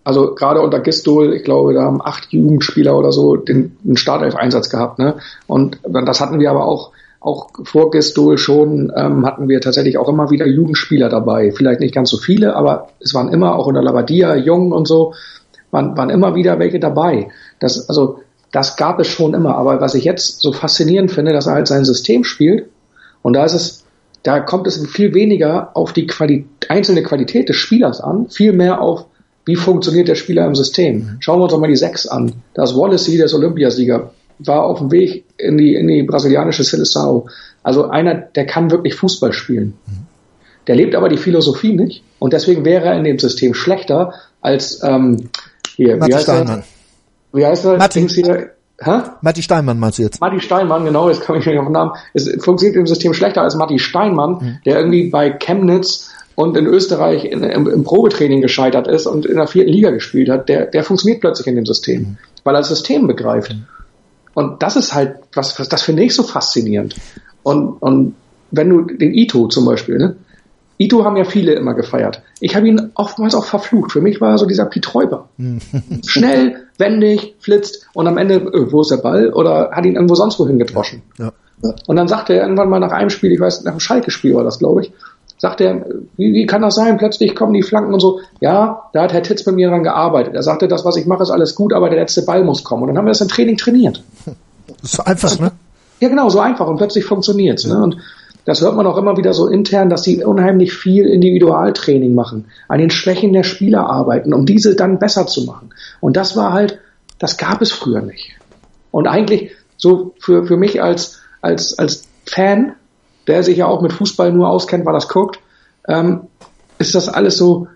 Speaker 3: Also gerade unter Gistol, ich glaube, da haben acht Jugendspieler oder so den, den Startelf-Einsatz gehabt. Ne? Und das hatten wir aber auch, auch vor Gistol schon, ähm, hatten wir tatsächlich auch immer wieder Jugendspieler dabei. Vielleicht nicht ganz so viele, aber es waren immer auch unter Labadia, Jung und so, waren, waren immer wieder welche dabei. Das, also, das gab es schon immer. Aber was ich jetzt so faszinierend finde, dass er halt sein System spielt. Und da ist es, da kommt es viel weniger auf die Quali einzelne Qualität des Spielers an, viel mehr auf wie funktioniert der Spieler im System? Schauen wir uns doch mal die Sechs an. Das Wallacey, der ist Olympiasieger, war auf dem Weg in die, in die brasilianische Seleção. Also einer, der kann wirklich Fußball spielen. Der lebt aber die Philosophie nicht und deswegen wäre er in dem System schlechter als ähm, hier,
Speaker 2: Matti wie heißt Steinmann.
Speaker 3: er? Wie heißt er?
Speaker 2: Matti. Hier, Hä? Matti Steinmann meinst du jetzt?
Speaker 3: Matti Steinmann, genau, jetzt komme ich nicht auf den Namen. Es funktioniert im System schlechter als Matti Steinmann, mhm. der irgendwie bei Chemnitz und in Österreich in, im, im, Probetraining gescheitert ist und in der vierten Liga gespielt hat, der, der funktioniert plötzlich in dem System, mhm. weil er das System begreift. Mhm. Und das ist halt, was, was das finde ich so faszinierend. Und, und wenn du den Ito zum Beispiel, ne? Ito haben ja viele immer gefeiert. Ich habe ihn oftmals auch verflucht. Für mich war er so dieser Piet Räuber. Schnell, wendig, flitzt und am Ende, äh, wo ist der Ball? Oder hat ihn irgendwo sonst wohin gedroschen. Ja. Und dann sagte er irgendwann mal nach einem Spiel, ich weiß, nach einem Schalke-Spiel war das, glaube ich, sagte er, wie, wie kann das sein? Plötzlich kommen die Flanken und so. Ja, da hat Herr Titz bei mir dran gearbeitet. Er sagte, das, was ich mache, ist alles gut, aber der letzte Ball muss kommen. Und dann haben wir das im Training trainiert.
Speaker 2: So einfach, ne?
Speaker 3: Ja, genau, so einfach. Und plötzlich funktioniert's. Ne? Und das hört man auch immer wieder so intern, dass sie unheimlich viel Individualtraining machen, an den Schwächen der Spieler arbeiten, um diese dann besser zu machen. Und das war halt, das gab es früher nicht. Und eigentlich so für, für mich als, als, als Fan, der sich ja auch mit Fußball nur auskennt, weil das guckt, ähm, ist das alles so,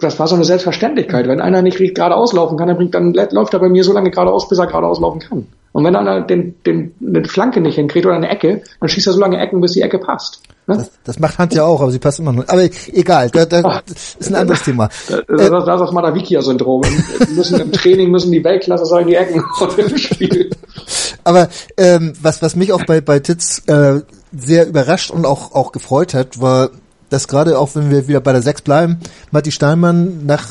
Speaker 3: das war so eine Selbstverständlichkeit. Wenn einer nicht geradeaus laufen kann, dann, bringt, dann läuft er bei mir so lange geradeaus, bis er geradeaus laufen kann. Und wenn einer den, den, eine Flanke nicht hinkriegt oder eine Ecke, dann schießt er so lange Ecken, bis die Ecke passt.
Speaker 2: Ne? Das, das, macht Hand ja auch, aber sie passt immer nur. Aber egal, da, da, das ist ein anderes Thema.
Speaker 3: Das, das, das ist das Madavikia-Syndrom. müssen Im Training müssen die Weltklasse sein, die Ecken im Spiel.
Speaker 2: Aber ähm, was, was mich auch bei, bei Titz äh, sehr überrascht und auch, auch gefreut hat, war, dass gerade auch wenn wir wieder bei der Sechs bleiben, Matti Steinmann nach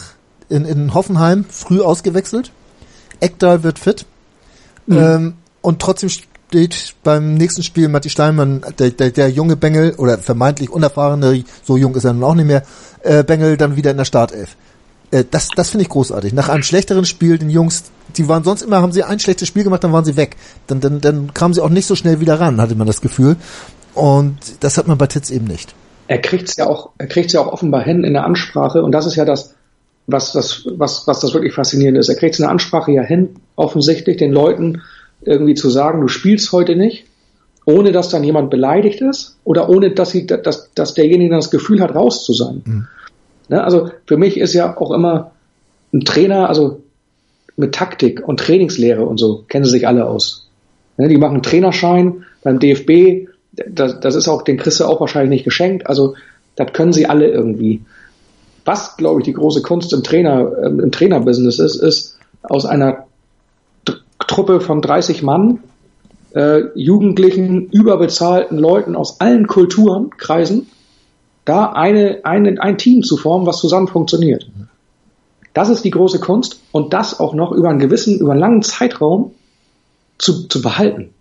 Speaker 2: in, in Hoffenheim früh ausgewechselt. Eckdahl wird fit Mhm. Ähm, und trotzdem steht beim nächsten Spiel Matti Steinmann, der, der, der junge Bengel, oder vermeintlich unerfahrene, so jung ist er nun auch nicht mehr, äh, Bengel dann wieder in der Startelf. Äh, das das finde ich großartig. Nach einem schlechteren Spiel, den Jungs, die waren sonst immer, haben sie ein schlechtes Spiel gemacht, dann waren sie weg. Dann, dann, dann kamen sie auch nicht so schnell wieder ran, hatte man das Gefühl. Und das hat man bei Titz eben nicht.
Speaker 3: Er kriegt's ja auch, er kriegt's ja auch offenbar hin in der Ansprache, und das ist ja das, was, was, was, was das wirklich faszinierend ist. Er kriegt eine Ansprache ja hin, offensichtlich den Leuten irgendwie zu sagen, du spielst heute nicht, ohne dass dann jemand beleidigt ist oder ohne dass, sie, dass, dass derjenige dann das Gefühl hat, raus zu sein. Mhm. Ne, also für mich ist ja auch immer ein Trainer, also mit Taktik und Trainingslehre und so, kennen sie sich alle aus. Ne, die machen einen Trainerschein beim DFB, das, das ist auch, den kriegst auch wahrscheinlich nicht geschenkt, also das können sie alle irgendwie was, glaube ich, die große Kunst im Trainer, äh, im Trainerbusiness ist, ist aus einer Truppe von 30 Mann, äh, jugendlichen, überbezahlten Leuten aus allen Kulturen, Kreisen, da eine, eine, ein Team zu formen, was zusammen funktioniert. Das ist die große Kunst und das auch noch über einen gewissen, über einen langen Zeitraum zu, zu behalten.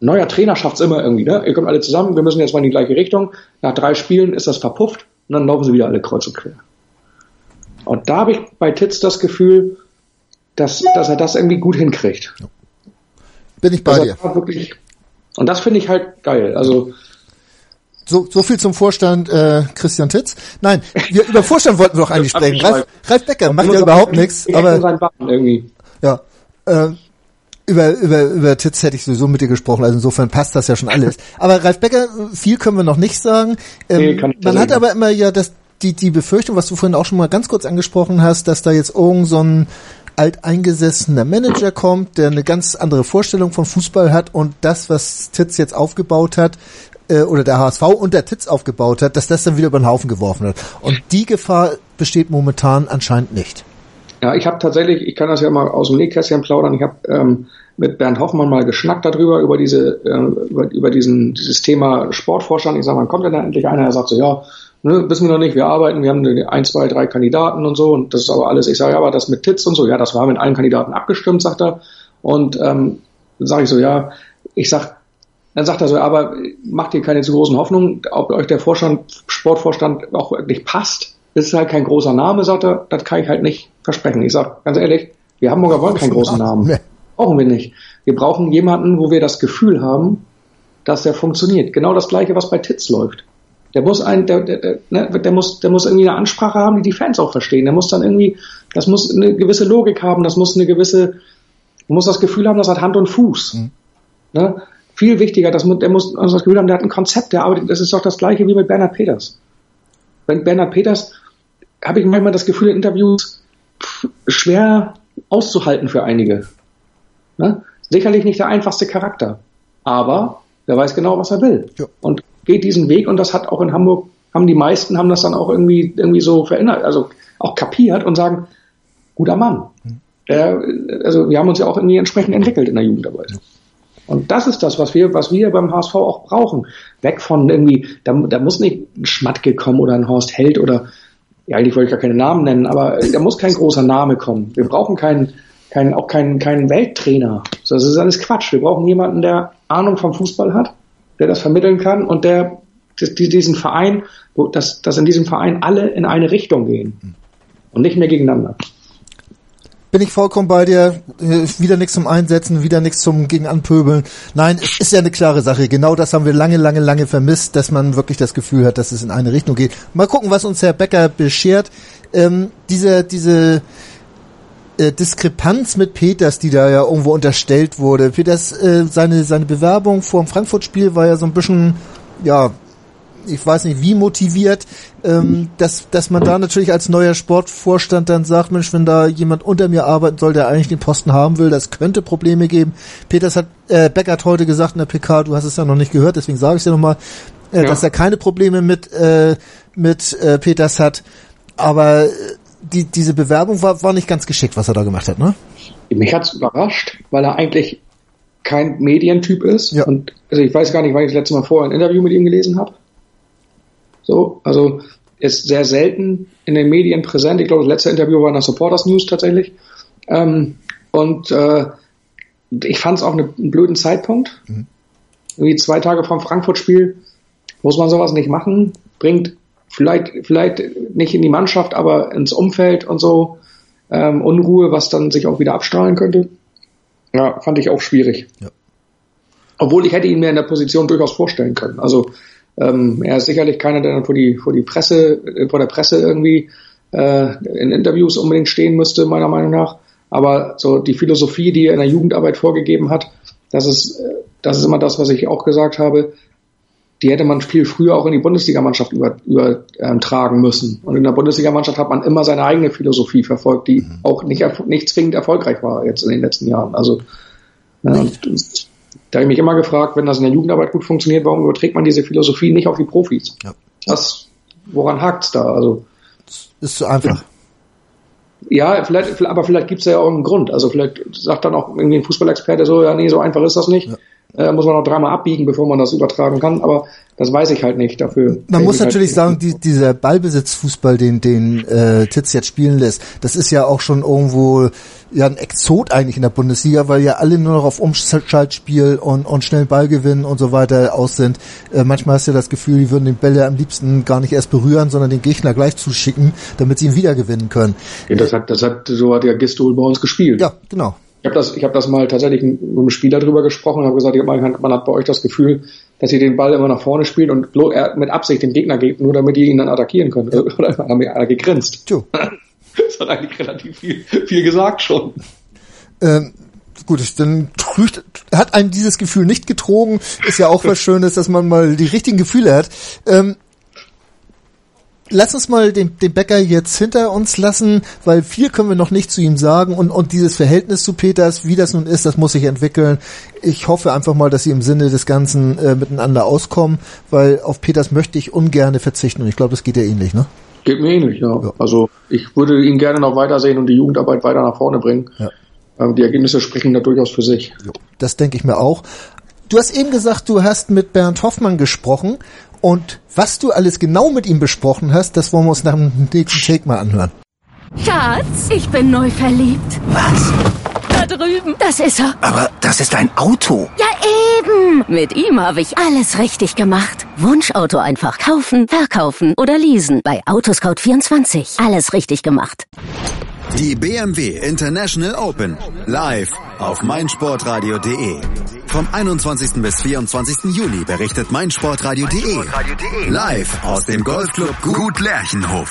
Speaker 3: Neuer Trainer schafft's immer irgendwie, ne? Ihr kommt alle zusammen, wir müssen jetzt mal in die gleiche Richtung. Nach drei Spielen ist das verpufft und dann laufen sie wieder alle kreuz und quer. Und da habe ich bei Titz das Gefühl, dass, dass er das irgendwie gut hinkriegt.
Speaker 2: Bin ich bei dir.
Speaker 3: Wirklich, und das finde ich halt geil. Also
Speaker 2: so, so viel zum Vorstand äh, Christian Titz. Nein, wir, über Vorstand wollten wir doch eigentlich sprechen. Ralf, Ralf Becker macht ja überhaupt nichts. Aber ja, äh, über, über, über Titz hätte ich sowieso mit dir gesprochen, also insofern passt das ja schon alles. Aber Ralf Becker, viel können wir noch nicht sagen. Ähm, nee, man hat aber immer ja das, die, die Befürchtung, was du vorhin auch schon mal ganz kurz angesprochen hast, dass da jetzt irgend so ein alteingesessener Manager kommt, der eine ganz andere Vorstellung von Fußball hat und das, was Titz jetzt aufgebaut hat, äh, oder der HSV und der Titz aufgebaut hat, dass das dann wieder über den Haufen geworfen wird. Und die Gefahr besteht momentan anscheinend nicht.
Speaker 3: Ja, ich habe tatsächlich, ich kann das ja mal aus dem Nähkästchen plaudern, ich habe ähm, mit Bernd Hoffmann mal geschnackt darüber, über diese, äh, über, über diesen, dieses Thema Sportvorstand. Ich sage, wann kommt denn da endlich einer? Er sagt so, ja, ne, wissen wir noch nicht, wir arbeiten, wir haben ein, zwei, drei Kandidaten und so und das ist aber alles, ich sage, ja, aber das mit Titz und so, ja, das war mit allen Kandidaten abgestimmt, sagt er. Und ähm, sage ich so, ja, ich sag, dann sagt er so, aber macht ihr keine zu großen Hoffnungen, ob euch der Vorstand, Sportvorstand auch wirklich passt. Das ist halt kein großer Name, sagt er, das kann ich halt nicht versprechen. Ich sag ganz ehrlich, wir Hamburger wollen keinen großen Namen. Brauchen wir nicht. Wir brauchen jemanden, wo wir das Gefühl haben, dass der funktioniert. Genau das gleiche, was bei Titz läuft. Der muss ein, der, der, der, ne, der muss, der muss irgendwie eine Ansprache haben, die die Fans auch verstehen. Der muss dann irgendwie, das muss eine gewisse Logik haben, das muss eine gewisse, muss das Gefühl haben, das hat Hand und Fuß. Mhm. Ne? Viel wichtiger, das, der muss also das Gefühl haben, der hat ein Konzept, der arbeitet, das ist doch das gleiche wie mit Bernhard Peters. Wenn Bernhard Peters, habe ich manchmal das Gefühl in Interviews, schwer auszuhalten für einige. Ne? Sicherlich nicht der einfachste Charakter, aber der weiß genau, was er will. Ja. Und geht diesen Weg und das hat auch in Hamburg, haben die meisten haben das dann auch irgendwie, irgendwie so verändert, also auch kapiert und sagen, guter Mann. Der, also wir haben uns ja auch irgendwie entsprechend entwickelt in der Jugendarbeit. Und das ist das, was wir, was wir beim HSV auch brauchen. Weg von irgendwie, da, da muss nicht ein Schmatke kommen oder ein Horst Held oder, ja, eigentlich wollte ich gar keine Namen nennen, aber da muss kein großer Name kommen. Wir brauchen keinen, keinen, auch keinen, keinen Welttrainer. Das ist alles Quatsch. Wir brauchen jemanden, der Ahnung vom Fußball hat, der das vermitteln kann und der diesen Verein, dass, dass in diesem Verein alle in eine Richtung gehen und nicht mehr gegeneinander.
Speaker 2: Bin ich vollkommen bei dir. Äh, wieder nichts zum Einsetzen, wieder nichts zum gegen Anpöbeln. Nein, ist ja eine klare Sache. Genau das haben wir lange, lange, lange vermisst, dass man wirklich das Gefühl hat, dass es in eine Richtung geht. Mal gucken, was uns Herr Becker beschert. Ähm, diese, diese äh, Diskrepanz mit Peters, die da ja irgendwo unterstellt wurde. Peters, äh, seine, seine Bewerbung vor dem Frankfurt-Spiel war ja so ein bisschen, ja, ich weiß nicht wie motiviert, ähm, dass, dass man da natürlich als neuer Sportvorstand dann sagt, Mensch, wenn da jemand unter mir arbeiten soll, der eigentlich den Posten haben will, das könnte Probleme geben. Peters hat, äh, Becker hat heute gesagt in der PK, du hast es ja noch nicht gehört, deswegen sage ich es dir nochmal, äh, ja. dass er keine Probleme mit, äh, mit äh, Peters hat. Aber äh, die, diese Bewerbung war, war nicht ganz geschickt, was er da gemacht hat, ne?
Speaker 3: Mich hat's überrascht, weil er eigentlich kein Medientyp ist. Ja. Und also ich weiß gar nicht, wann ich das letzte Mal vorher ein Interview mit ihm gelesen habe. So, also ist sehr selten in den Medien präsent. Ich glaube, das letzte Interview war in der Supporters News tatsächlich. Ähm, und äh, ich fand es auch eine, einen blöden Zeitpunkt. Mhm. Irgendwie zwei Tage vom Frankfurt-Spiel muss man sowas nicht machen. Bringt vielleicht, vielleicht nicht in die Mannschaft, aber ins Umfeld und so ähm, Unruhe, was dann sich auch wieder abstrahlen könnte. Ja, fand ich auch schwierig. Ja. Obwohl ich hätte ihn mir in der Position durchaus vorstellen können. Also ähm, er ist sicherlich keiner, der dann vor die, vor die Presse, äh, vor der Presse irgendwie äh, in Interviews unbedingt stehen müsste, meiner Meinung nach. Aber so die Philosophie, die er in der Jugendarbeit vorgegeben hat, das ist, äh, das ist immer das, was ich auch gesagt habe. Die hätte man viel früher auch in die Bundesligamannschaft über, übertragen ähm, müssen. Und in der Bundesligamannschaft hat man immer seine eigene Philosophie verfolgt, die mhm. auch nicht, nicht zwingend erfolgreich war jetzt in den letzten Jahren. Also ja, und, da habe ich mich immer gefragt, wenn das in der Jugendarbeit gut funktioniert, warum überträgt man diese Philosophie nicht auf die Profis? Ja. Das, woran hakt's da? Also
Speaker 2: ist zu einfach.
Speaker 3: Ja, vielleicht, aber vielleicht gibt's ja auch einen Grund. Also vielleicht sagt dann auch irgendwie ein Fußballexperte so, ja, nee, so einfach ist das nicht. Ja. Äh, muss man noch dreimal abbiegen, bevor man das übertragen kann. Aber das weiß ich halt nicht dafür.
Speaker 2: Man muss natürlich halt sagen, die, dieser Ballbesitzfußball, den, den äh, Titz jetzt spielen lässt, das ist ja auch schon irgendwo ja ein Exot eigentlich in der Bundesliga, weil ja alle nur noch auf Umschaltspiel und, und schnellen Ballgewinn und so weiter aus sind. Äh, manchmal hast du ja das Gefühl, die würden den Bälle am liebsten gar nicht erst berühren, sondern den Gegner gleich zuschicken, damit sie ihn wiedergewinnen können.
Speaker 3: Ja, das hat, das hat, so hat ja Gistol bei uns gespielt.
Speaker 2: Ja, genau.
Speaker 3: Ich habe das, ich habe das mal tatsächlich mit einem Spieler drüber gesprochen und habe gesagt, man, hat bei euch das Gefühl, dass ihr den Ball immer nach vorne spielt und mit Absicht den Gegner gibt, nur damit ihr ihn dann attackieren könnt. Oder haben wir gegrinst. Tjo. Das hat eigentlich relativ viel, viel gesagt schon.
Speaker 2: Ähm, gut, dann trügt, hat einem dieses Gefühl nicht getrogen. Ist ja auch was Schönes, dass man mal die richtigen Gefühle hat. Ähm, lass uns mal den, den Bäcker jetzt hinter uns lassen, weil viel können wir noch nicht zu ihm sagen und, und dieses Verhältnis zu Peters, wie das nun ist, das muss sich entwickeln. Ich hoffe einfach mal, dass sie im Sinne des Ganzen äh, miteinander auskommen, weil auf Peters möchte ich ungerne verzichten und ich glaube, das geht ja ähnlich, ne?
Speaker 3: Geht mir ähnlich, ja. ja. Also ich würde ihn gerne noch weitersehen und die Jugendarbeit weiter nach vorne bringen. Ja. Ähm, die Ergebnisse sprechen da durchaus für sich.
Speaker 2: Das denke ich mir auch. Du hast eben gesagt, du hast mit Bernd Hoffmann gesprochen und was du alles genau mit ihm besprochen hast, das wollen wir uns nach dem nächsten Take mal anhören.
Speaker 4: Schatz, ich bin neu verliebt.
Speaker 5: Was?
Speaker 4: Da drüben. Das ist er.
Speaker 5: Aber das ist ein Auto.
Speaker 4: Ja, eben. Mit ihm habe ich alles richtig gemacht. Wunschauto einfach kaufen, verkaufen oder leasen. Bei Autoscout24. Alles richtig gemacht.
Speaker 1: Die BMW International Open. Live auf meinsportradio.de. Vom 21. bis 24. Juli berichtet meinsportradio.de. Live aus dem Golfclub Gut Lerchenhof.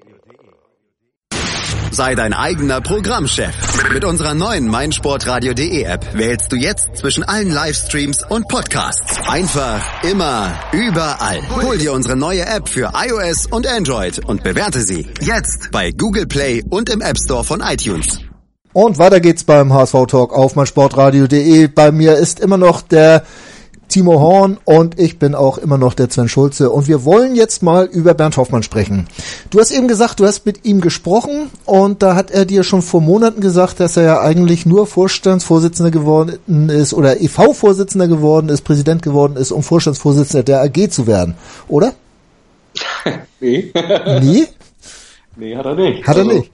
Speaker 1: Sei dein eigener Programmchef. Mit unserer neuen meinsportradio.de App wählst du jetzt zwischen allen Livestreams und Podcasts. Einfach, immer, überall. Hol dir unsere neue App für iOS und Android und bewerte sie jetzt bei Google Play und im App Store von iTunes.
Speaker 2: Und weiter geht's beim HSV Talk auf meinsportradio.de. Bei mir ist immer noch der Timo Horn und ich bin auch immer noch der Sven Schulze und wir wollen jetzt mal über Bernd Hoffmann sprechen. Du hast eben gesagt, du hast mit ihm gesprochen und da hat er dir schon vor Monaten gesagt, dass er ja eigentlich nur Vorstandsvorsitzender geworden ist oder EV-Vorsitzender geworden ist, Präsident geworden ist, um Vorstandsvorsitzender der AG zu werden, oder?
Speaker 3: nee.
Speaker 2: Nee?
Speaker 3: Nee, hat er nicht.
Speaker 2: Hat er
Speaker 3: Also,
Speaker 2: nicht.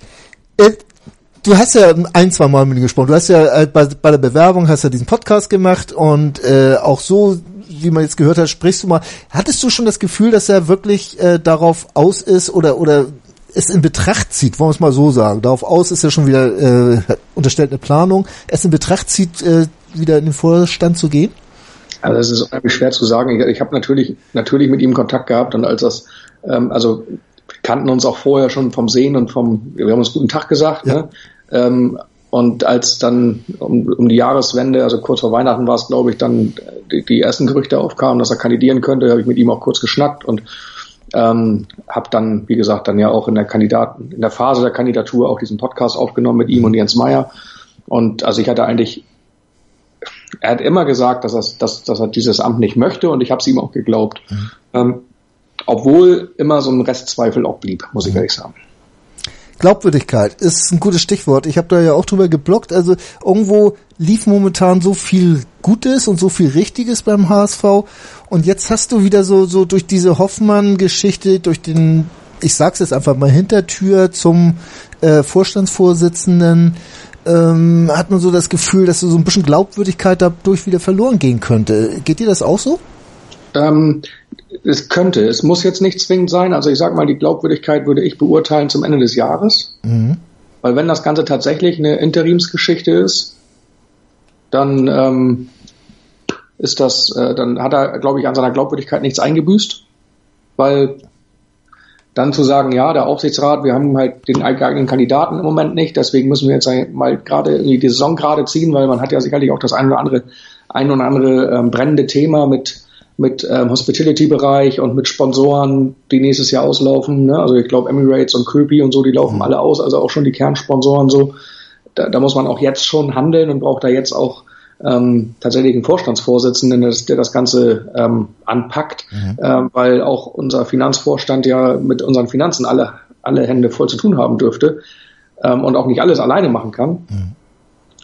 Speaker 2: Du hast ja ein, zwei Mal mit ihm gesprochen. Du hast ja äh, bei, bei der Bewerbung hast ja diesen Podcast gemacht und äh, auch so, wie man jetzt gehört hat, sprichst du mal. Hattest du schon das Gefühl, dass er wirklich äh, darauf aus ist oder oder es in Betracht zieht, wollen wir es mal so sagen. Darauf aus ist ja schon wieder äh, unterstellt eine Planung. Es in Betracht zieht, äh, wieder in den Vorstand zu gehen.
Speaker 3: Also es ist unheimlich schwer zu sagen. Ich, ich habe natürlich natürlich mit ihm Kontakt gehabt und als das, ähm, also wir kannten uns auch vorher schon vom Sehen und vom, wir haben uns guten Tag gesagt.
Speaker 2: Ja.
Speaker 3: Ne? Ähm, und als dann um, um die Jahreswende, also kurz vor Weihnachten war es, glaube ich, dann die, die ersten Gerüchte aufkamen, dass er kandidieren könnte, habe ich mit ihm auch kurz geschnackt und ähm, habe dann, wie gesagt, dann ja auch in der Kandidaten, in der Phase der Kandidatur auch diesen Podcast aufgenommen mit ihm und Jens Meyer. Und also ich hatte eigentlich er hat immer gesagt, dass, er, dass, dass er dieses Amt nicht möchte und ich habe es ihm auch geglaubt. Ähm, obwohl immer so ein Restzweifel auch blieb, muss ich ehrlich sagen.
Speaker 2: Glaubwürdigkeit ist ein gutes Stichwort. Ich habe da ja auch drüber geblockt. Also irgendwo lief momentan so viel Gutes und so viel Richtiges beim HSV. Und jetzt hast du wieder so, so durch diese Hoffmann-Geschichte, durch den, ich sag's jetzt einfach mal, Hintertür zum äh, Vorstandsvorsitzenden, ähm, hat man so das Gefühl, dass so ein bisschen Glaubwürdigkeit dadurch wieder verloren gehen könnte. Geht dir das auch so?
Speaker 3: Ähm, es könnte, es muss jetzt nicht zwingend sein. Also ich sag mal, die Glaubwürdigkeit würde ich beurteilen zum Ende des Jahres. Weil wenn das Ganze tatsächlich eine Interimsgeschichte ist, dann ähm, ist das, äh, dann hat er, glaube ich, an seiner Glaubwürdigkeit nichts eingebüßt. Weil dann zu sagen, ja, der Aufsichtsrat, wir haben halt den geeigneten Kandidaten im Moment nicht, deswegen müssen wir jetzt mal gerade irgendwie die Saison gerade ziehen, weil man hat ja sicherlich auch das ein oder andere, ein oder andere ähm, brennende Thema mit mit ähm, Hospitality-Bereich und mit Sponsoren, die nächstes Jahr auslaufen. Ne? Also ich glaube Emirates und Köpi und so, die laufen alle aus, also auch schon die Kernsponsoren so. Da, da muss man auch jetzt schon handeln und braucht da jetzt auch ähm, tatsächlich einen Vorstandsvorsitzenden, der das, der das Ganze ähm, anpackt, ähm, weil auch unser Finanzvorstand ja mit unseren Finanzen alle, alle Hände voll zu tun haben dürfte ähm, und auch nicht alles alleine machen kann.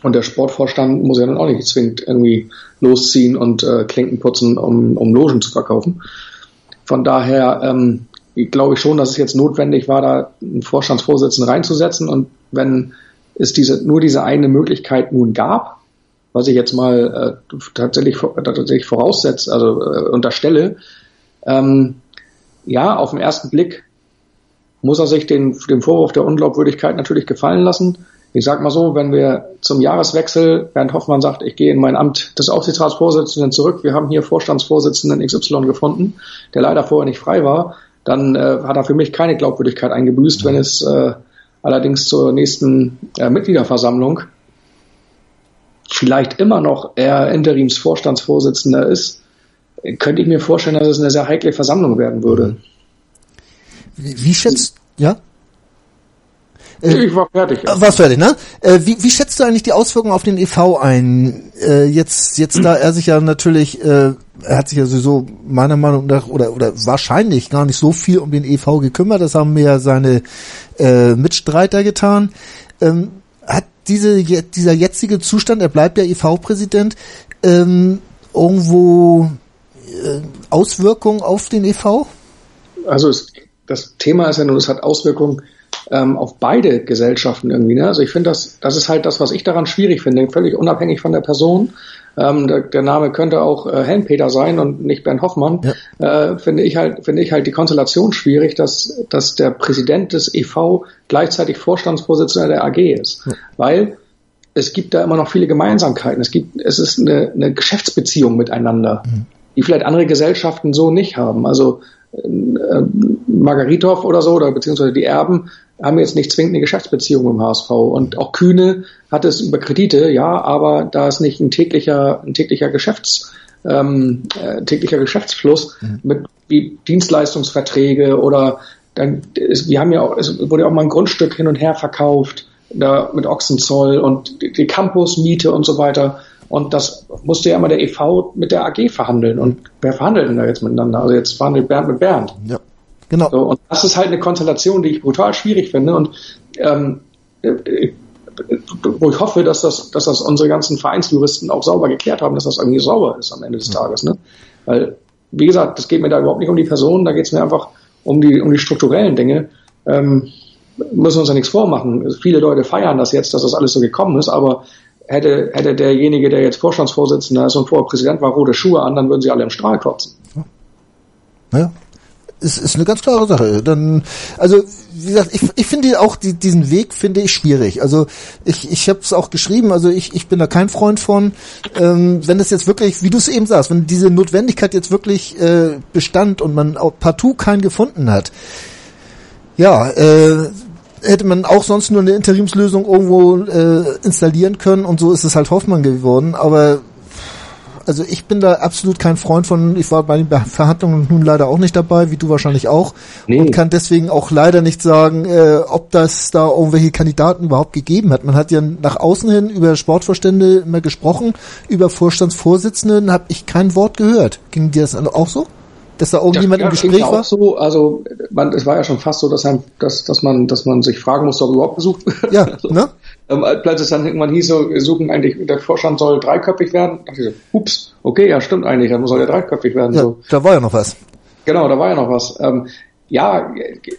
Speaker 3: Und der Sportvorstand muss ja dann auch nicht zwingend irgendwie losziehen und äh, Klinken putzen, um, um Logen zu verkaufen. Von daher ähm, glaube ich schon, dass es jetzt notwendig war, da einen Vorstandsvorsitzenden reinzusetzen. Und wenn es diese, nur diese eine Möglichkeit nun gab, was ich jetzt mal äh, tatsächlich, tatsächlich voraussetze, also äh, unterstelle, ähm, ja, auf den ersten Blick muss er sich den, den Vorwurf der Unglaubwürdigkeit natürlich gefallen lassen. Ich sag mal so, wenn wir zum Jahreswechsel, Bernd Hoffmann sagt, ich gehe in mein Amt des Aufsichtsratsvorsitzenden zurück, wir haben hier Vorstandsvorsitzenden XY gefunden, der leider vorher nicht frei war, dann äh, hat er für mich keine Glaubwürdigkeit eingebüßt. Wenn es äh, allerdings zur nächsten äh, Mitgliederversammlung vielleicht immer noch er Interimsvorstandsvorsitzender ist, könnte ich mir vorstellen, dass es eine sehr heikle Versammlung werden würde.
Speaker 2: Wie, schätzt, ja? Äh,
Speaker 3: Ich war fertig. Ja.
Speaker 2: War's fertig, ne? Äh, wie, wie schätzt du eigentlich die Auswirkungen auf den EV ein? Äh, jetzt, jetzt da er sich ja natürlich, äh, er hat sich ja sowieso meiner Meinung nach oder oder wahrscheinlich gar nicht so viel um den EV gekümmert. Das haben mir ja seine äh, Mitstreiter getan. Ähm, hat diese dieser jetzige Zustand, er bleibt ja EV-Präsident, ähm, irgendwo äh, Auswirkungen auf den EV?
Speaker 3: Also es, das Thema ist ja nun, es hat Auswirkungen ähm, auf beide Gesellschaften irgendwie. Ne? Also ich finde, das, das ist halt das, was ich daran schwierig finde, völlig unabhängig von der Person. Ähm, der, der Name könnte auch äh, Helmpeter sein und nicht Bernd Hoffmann. Äh, finde ich halt, finde ich halt die Konstellation schwierig, dass, dass der Präsident des EV gleichzeitig Vorstandsvorsitzender der AG ist, weil es gibt da immer noch viele Gemeinsamkeiten. Es gibt, es ist eine, eine Geschäftsbeziehung miteinander, die vielleicht andere Gesellschaften so nicht haben. Also äh, Margaritov oder so, oder beziehungsweise die Erben, haben jetzt nicht zwingend eine Geschäftsbeziehung im HSV. Und auch Kühne hat es über Kredite, ja, aber da ist nicht ein täglicher, ein täglicher Geschäfts, ähm, äh, täglicher Geschäftsfluss mhm. mit wie Dienstleistungsverträge oder dann ist, wir haben ja auch, es wurde ja auch mal ein Grundstück hin und her verkauft, da mit Ochsenzoll und die, die Campusmiete und so weiter. Und das musste ja immer der EV mit der AG verhandeln. Und wer verhandelt denn da jetzt miteinander? Also jetzt verhandelt Bernd mit Bernd.
Speaker 2: Ja. Genau.
Speaker 3: So, und das ist halt eine Konstellation, die ich brutal schwierig finde und ähm, äh, wo ich hoffe, dass das, dass das unsere ganzen Vereinsjuristen auch sauber geklärt haben, dass das irgendwie sauber ist am Ende des Tages. Ne? Weil, wie gesagt, das geht mir da überhaupt nicht um die Personen, da geht es mir einfach um die, um die strukturellen Dinge. Ähm, müssen uns ja nichts vormachen. Viele Leute feiern das jetzt, dass das alles so gekommen ist, aber hätte, hätte derjenige, der jetzt Vorstandsvorsitzender ist und vorher Präsident war, rote Schuhe an, dann würden sie alle im Strahl kotzen.
Speaker 2: Ja, ist, ist eine ganz klare Sache. Dann, also wie gesagt, ich, ich finde auch die, diesen Weg finde ich schwierig. Also ich, ich habe es auch geschrieben. Also ich, ich bin da kein Freund von. Ähm, wenn das jetzt wirklich, wie du es eben sagst, wenn diese Notwendigkeit jetzt wirklich äh, bestand und man auch partout keinen gefunden hat, ja, äh, hätte man auch sonst nur eine Interimslösung irgendwo äh, installieren können und so ist es halt Hoffmann geworden. Aber also ich bin da absolut kein Freund von, ich war bei den Verhandlungen nun leider auch nicht dabei, wie du wahrscheinlich auch, nee. und kann deswegen auch leider nicht sagen, äh, ob das da irgendwelche Kandidaten überhaupt gegeben hat. Man hat ja nach außen hin über Sportvorstände immer gesprochen, über Vorstandsvorsitzenden habe ich kein Wort gehört. Ging dir das auch so? dass da irgendjemand ja, im Gespräch war? Auch
Speaker 3: so, also man, es war ja schon fast so, dass, dass, dass man, dass man sich fragen muss, ob überhaupt besucht wird.
Speaker 2: Ja, also, ne?
Speaker 3: Ähm, plötzlich dann irgendwann hieß so, wir suchen eigentlich, der Vorstand soll dreiköpfig werden. Da dachte ich so, ups, okay, ja stimmt eigentlich, dann soll er dreiköpfig werden.
Speaker 2: Ja,
Speaker 3: so.
Speaker 2: Da war ja noch was.
Speaker 3: Genau, da war ja noch was. Ähm, ja,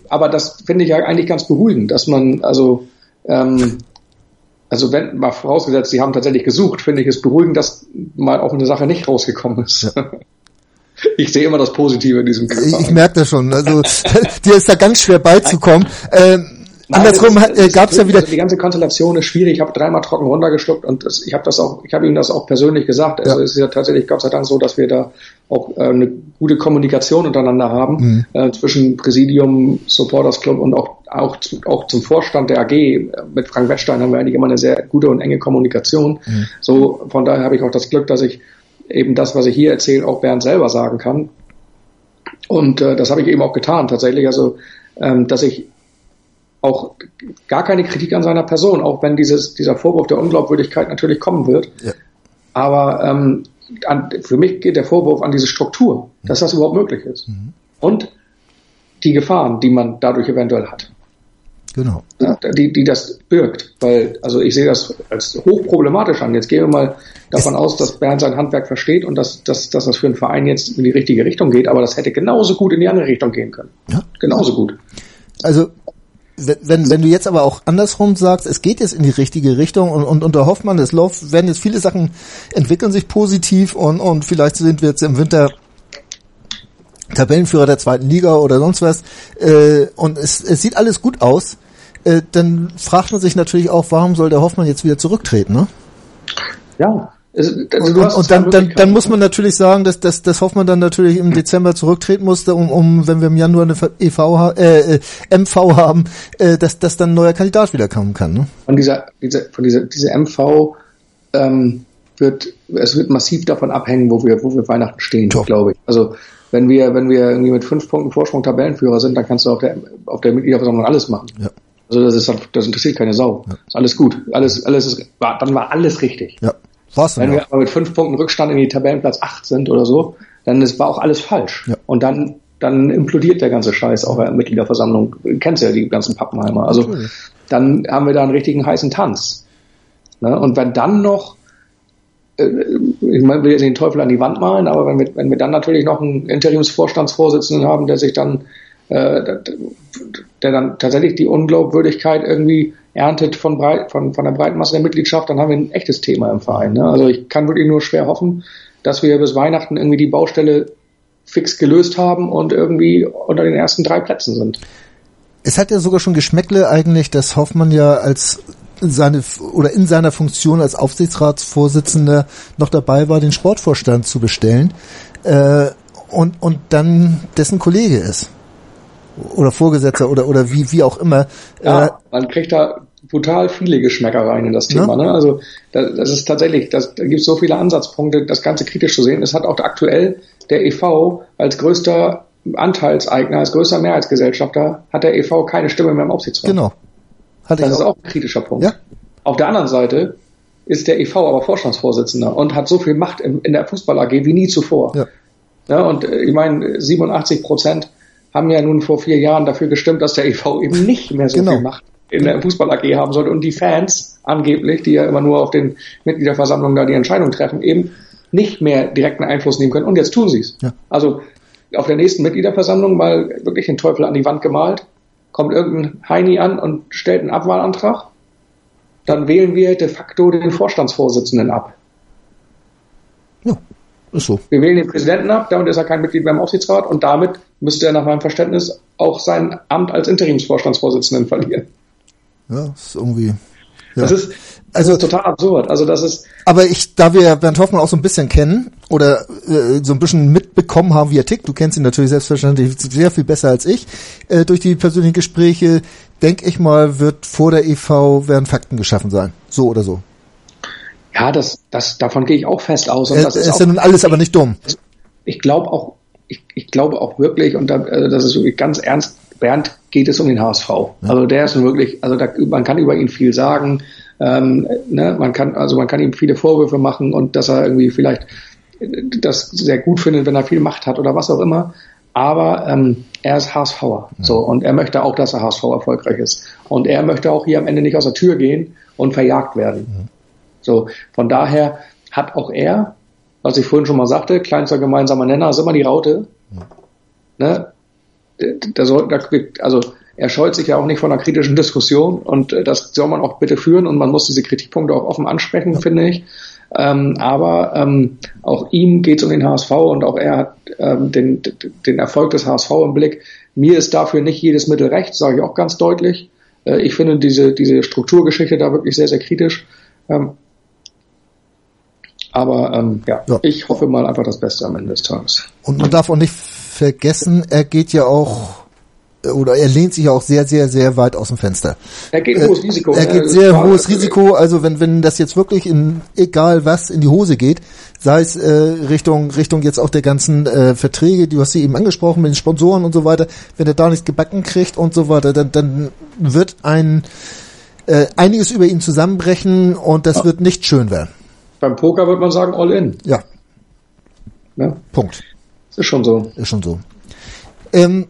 Speaker 3: aber das finde ich ja eigentlich ganz beruhigend, dass man, also, ähm, also wenn mal vorausgesetzt, sie haben tatsächlich gesucht, finde ich es beruhigend, dass mal auch eine Sache nicht rausgekommen ist. Ja. Ich sehe immer das Positive in diesem
Speaker 2: Film. Ich merke das schon. Also dir ist da ganz schwer beizukommen. Ähm, Andersrum äh, gab es ja wieder.
Speaker 3: Also die ganze Konstellation ist schwierig. Ich habe dreimal trocken runtergeschluckt und das, ich habe das auch, ich habe ihm das auch persönlich gesagt. Also ja. es ist ja tatsächlich Gott sei Dank so, dass wir da auch äh, eine gute Kommunikation untereinander haben mhm. äh, zwischen Präsidium, Supporters Club und auch auch, auch zum Vorstand der AG mit Frank Wettstein haben wir eigentlich immer eine sehr gute und enge Kommunikation. Mhm. So von daher habe ich auch das Glück, dass ich eben das, was ich hier erzähle, auch Bernd selber sagen kann. Und äh, das habe ich eben auch getan tatsächlich. Also ähm, dass ich auch gar keine Kritik an seiner Person, auch wenn dieses, dieser Vorwurf der Unglaubwürdigkeit natürlich kommen wird. Ja. Aber ähm, an, für mich geht der Vorwurf an diese Struktur, dass das überhaupt möglich ist. Mhm. Und die Gefahren, die man dadurch eventuell hat.
Speaker 2: Genau.
Speaker 3: Ja, die, die das birgt. Weil, also ich sehe das als hochproblematisch an. Jetzt gehen wir mal davon aus, dass Bernd sein Handwerk versteht und dass, dass, dass das für einen Verein jetzt in die richtige Richtung geht, aber das hätte genauso gut in die andere Richtung gehen können. Ja. Genauso gut.
Speaker 2: Also wenn, wenn du jetzt aber auch andersrum sagst, es geht jetzt in die richtige Richtung und, und unter Hoffmann, es läuft, werden jetzt viele Sachen entwickeln sich positiv und, und vielleicht sind wir jetzt im Winter Tabellenführer der zweiten Liga oder sonst was äh, und es, es sieht alles gut aus, äh, dann fragt man sich natürlich auch, warum soll der Hoffmann jetzt wieder zurücktreten, ne?
Speaker 3: Ja,
Speaker 2: also, und, und, und dann, dann, dann muss man natürlich sagen, dass, dass, dass Hoffmann dann natürlich im Dezember zurücktreten musste, um, um wenn wir im Januar eine EV, äh, äh, MV haben, äh, dass, dass dann ein neuer Kandidat wieder kommen kann. Ne?
Speaker 3: Von dieser, dieser, von dieser, diese MV ähm, wird, es wird massiv davon abhängen, wo wir, wo wir Weihnachten stehen, glaube ich. Also wenn wir, wenn wir irgendwie mit fünf Punkten Vorsprung Tabellenführer sind, dann kannst du auf der, auf der Mitgliederversammlung alles machen. Ja. Also das ist, das interessiert keine Sau. Ja. Ist alles gut. Alles, alles ist, war, dann war alles richtig.
Speaker 2: Ja.
Speaker 3: War's Wenn wir aber mit fünf Punkten Rückstand in die Tabellenplatz acht sind oder so, dann ist, war auch alles falsch. Ja. Und dann, dann implodiert der ganze Scheiß auch in der Mitgliederversammlung. Du kennst ja die ganzen Pappenheimer. Also Natürlich. dann haben wir da einen richtigen heißen Tanz. Ne? Und wenn dann noch, äh, ich meine, will jetzt den Teufel an die Wand malen, aber wenn wir, wenn wir dann natürlich noch einen Interimsvorstandsvorsitzenden haben, der sich dann, der dann tatsächlich die Unglaubwürdigkeit irgendwie erntet von, breit, von, von der breiten Masse der Mitgliedschaft, dann haben wir ein echtes Thema im Verein. Ne? Also ich kann wirklich nur schwer hoffen, dass wir bis Weihnachten irgendwie die Baustelle fix gelöst haben und irgendwie unter den ersten drei Plätzen sind.
Speaker 2: Es hat ja sogar schon Geschmäckle eigentlich, dass Hoffmann ja als seine oder in seiner Funktion als Aufsichtsratsvorsitzender noch dabei war, den Sportvorstand zu bestellen äh, und und dann dessen Kollege ist. Oder Vorgesetzter oder oder wie wie auch immer.
Speaker 3: Ja, äh, man kriegt da brutal viele Geschmäcker rein in das Thema. Ja. Ne? Also das, das ist tatsächlich, das, da gibt es so viele Ansatzpunkte, das Ganze kritisch zu sehen. Es hat auch aktuell der EV als größter Anteilseigner, als größter Mehrheitsgesellschafter, hat der EV keine Stimme mehr im Aufsichtsrat.
Speaker 2: Genau.
Speaker 3: Hatte das ist auch. auch ein kritischer Punkt. Ja. Auf der anderen Seite ist der EV aber Vorstandsvorsitzender und hat so viel Macht in, in der Fußball AG wie nie zuvor. Ja. ja und äh, ich meine, 87 Prozent haben ja nun vor vier Jahren dafür gestimmt, dass der EV eben nicht mehr so genau. viel Macht in der Fußball AG haben sollte und die Fans angeblich, die ja immer nur auf den Mitgliederversammlungen da die Entscheidung treffen, eben nicht mehr direkten Einfluss nehmen können. Und jetzt tun sie es. Ja. Also auf der nächsten Mitgliederversammlung mal wirklich den Teufel an die Wand gemalt, kommt irgendein Heini an und stellt einen Abwahlantrag, dann wählen wir de facto den Vorstandsvorsitzenden ab.
Speaker 2: Ist so.
Speaker 3: Wir wählen den Präsidenten ab, damit ist er kein Mitglied beim Aufsichtsrat und damit müsste er nach meinem Verständnis auch sein Amt als Interimsvorstandsvorsitzenden verlieren.
Speaker 2: Ja, ist irgendwie.
Speaker 3: Ja. Das ist also das ist total absurd. Also das ist.
Speaker 2: Aber ich, da wir Bernd Hoffmann auch so ein bisschen kennen oder äh, so ein bisschen mitbekommen haben, wie er tickt, du kennst ihn natürlich selbstverständlich sehr viel besser als ich äh, durch die persönlichen Gespräche. Denke ich mal, wird vor der EV werden Fakten geschaffen sein, so oder so.
Speaker 3: Ja, das, das davon gehe ich auch fest aus.
Speaker 2: Und das ist, ist ja nun alles aber nicht dumm.
Speaker 3: Ich glaube auch, ich, ich glaube auch wirklich, und da, also das ist wirklich ganz ernst Bernd geht es um den HSV. Ja. Also der ist wirklich, also da, man kann über ihn viel sagen. Ähm, ne, man kann, also man kann ihm viele Vorwürfe machen und dass er irgendwie vielleicht das sehr gut findet, wenn er viel Macht hat oder was auch immer. Aber ähm, er ist HSVer. Ja. So, und er möchte auch, dass er HSV erfolgreich ist. Und er möchte auch hier am Ende nicht aus der Tür gehen und verjagt werden. So, von daher hat auch er, was ich vorhin schon mal sagte, kleinster gemeinsamer Nenner ist immer die Raute. Ne? da soll, da, also er scheut sich ja auch nicht von einer kritischen Diskussion und äh, das soll man auch bitte führen und man muss diese Kritikpunkte auch offen ansprechen, finde ich. Ähm, aber ähm, auch ihm geht es um den HSV und auch er hat ähm, den, den Erfolg des HSV im Blick. Mir ist dafür nicht jedes Mittel recht, sage ich auch ganz deutlich. Äh, ich finde diese, diese Strukturgeschichte da wirklich sehr, sehr kritisch. Ähm, aber ähm, ja, ja, ich hoffe mal einfach das Beste am Ende des Tages.
Speaker 2: Und man darf auch nicht vergessen, er geht ja auch oder er lehnt sich auch sehr, sehr, sehr weit aus dem Fenster.
Speaker 3: Er geht ein hohes Risiko.
Speaker 2: Er geht sehr hohes Risiko. Also wenn, wenn das jetzt wirklich in egal was in die Hose geht, sei es äh, Richtung Richtung jetzt auch der ganzen äh, Verträge, du hast sie eben angesprochen mit den Sponsoren und so weiter, wenn er da nichts gebacken kriegt und so weiter, dann, dann wird ein äh, einiges über ihn zusammenbrechen und das ja. wird nicht schön werden.
Speaker 3: Beim Poker wird man sagen all in.
Speaker 2: Ja. ja. Punkt.
Speaker 3: Ist schon so.
Speaker 2: Ist schon so. Ähm,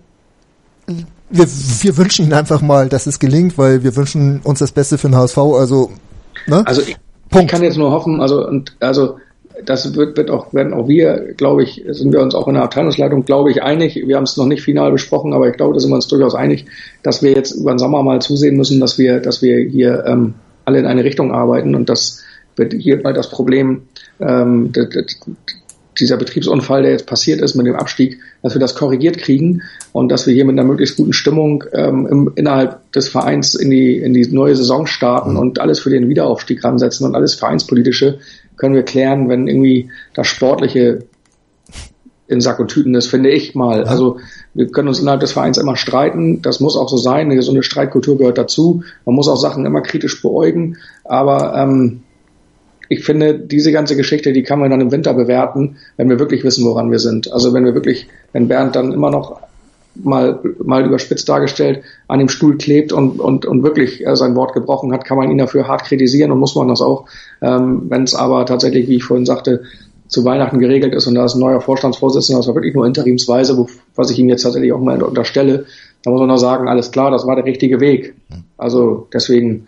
Speaker 2: wir, wir wünschen Ihnen einfach mal, dass es gelingt, weil wir wünschen uns das Beste für den HSV. Also,
Speaker 3: ne? Also ich, ich kann jetzt nur hoffen, also und also das wird, wird auch, werden auch wir, glaube ich, sind wir uns auch in der Abteilungsleitung, glaube ich, einig. Wir haben es noch nicht final besprochen, aber ich glaube, da sind wir uns durchaus einig, dass wir jetzt über den Sommer mal zusehen müssen, dass wir, dass wir hier ähm, alle in eine Richtung arbeiten und das wird hier mal das Problem ähm, dieser Betriebsunfall, der jetzt passiert ist mit dem Abstieg, dass wir das korrigiert kriegen und dass wir hier mit einer möglichst guten Stimmung ähm, im, innerhalb des Vereins in die, in die neue Saison starten mhm. und alles für den Wiederaufstieg ransetzen und alles Vereinspolitische können wir klären, wenn irgendwie das Sportliche in Sack und Tüten ist, finde ich mal. Also wir können uns innerhalb des Vereins immer streiten, das muss auch so sein, eine gesunde Streitkultur gehört dazu. Man muss auch Sachen immer kritisch beäugen, aber ähm, ich finde, diese ganze Geschichte, die kann man dann im Winter bewerten, wenn wir wirklich wissen, woran wir sind. Also wenn wir wirklich, wenn Bernd dann immer noch mal, mal überspitzt dargestellt an dem Stuhl klebt und, und, und wirklich äh, sein Wort gebrochen hat, kann man ihn dafür hart kritisieren und muss man das auch. Ähm, wenn es aber tatsächlich, wie ich vorhin sagte, zu Weihnachten geregelt ist und da ist ein neuer Vorstandsvorsitzender, das war wirklich nur interimsweise, wo, was ich ihm jetzt tatsächlich auch mal unterstelle, da muss man nur sagen, alles klar, das war der richtige Weg. Also deswegen,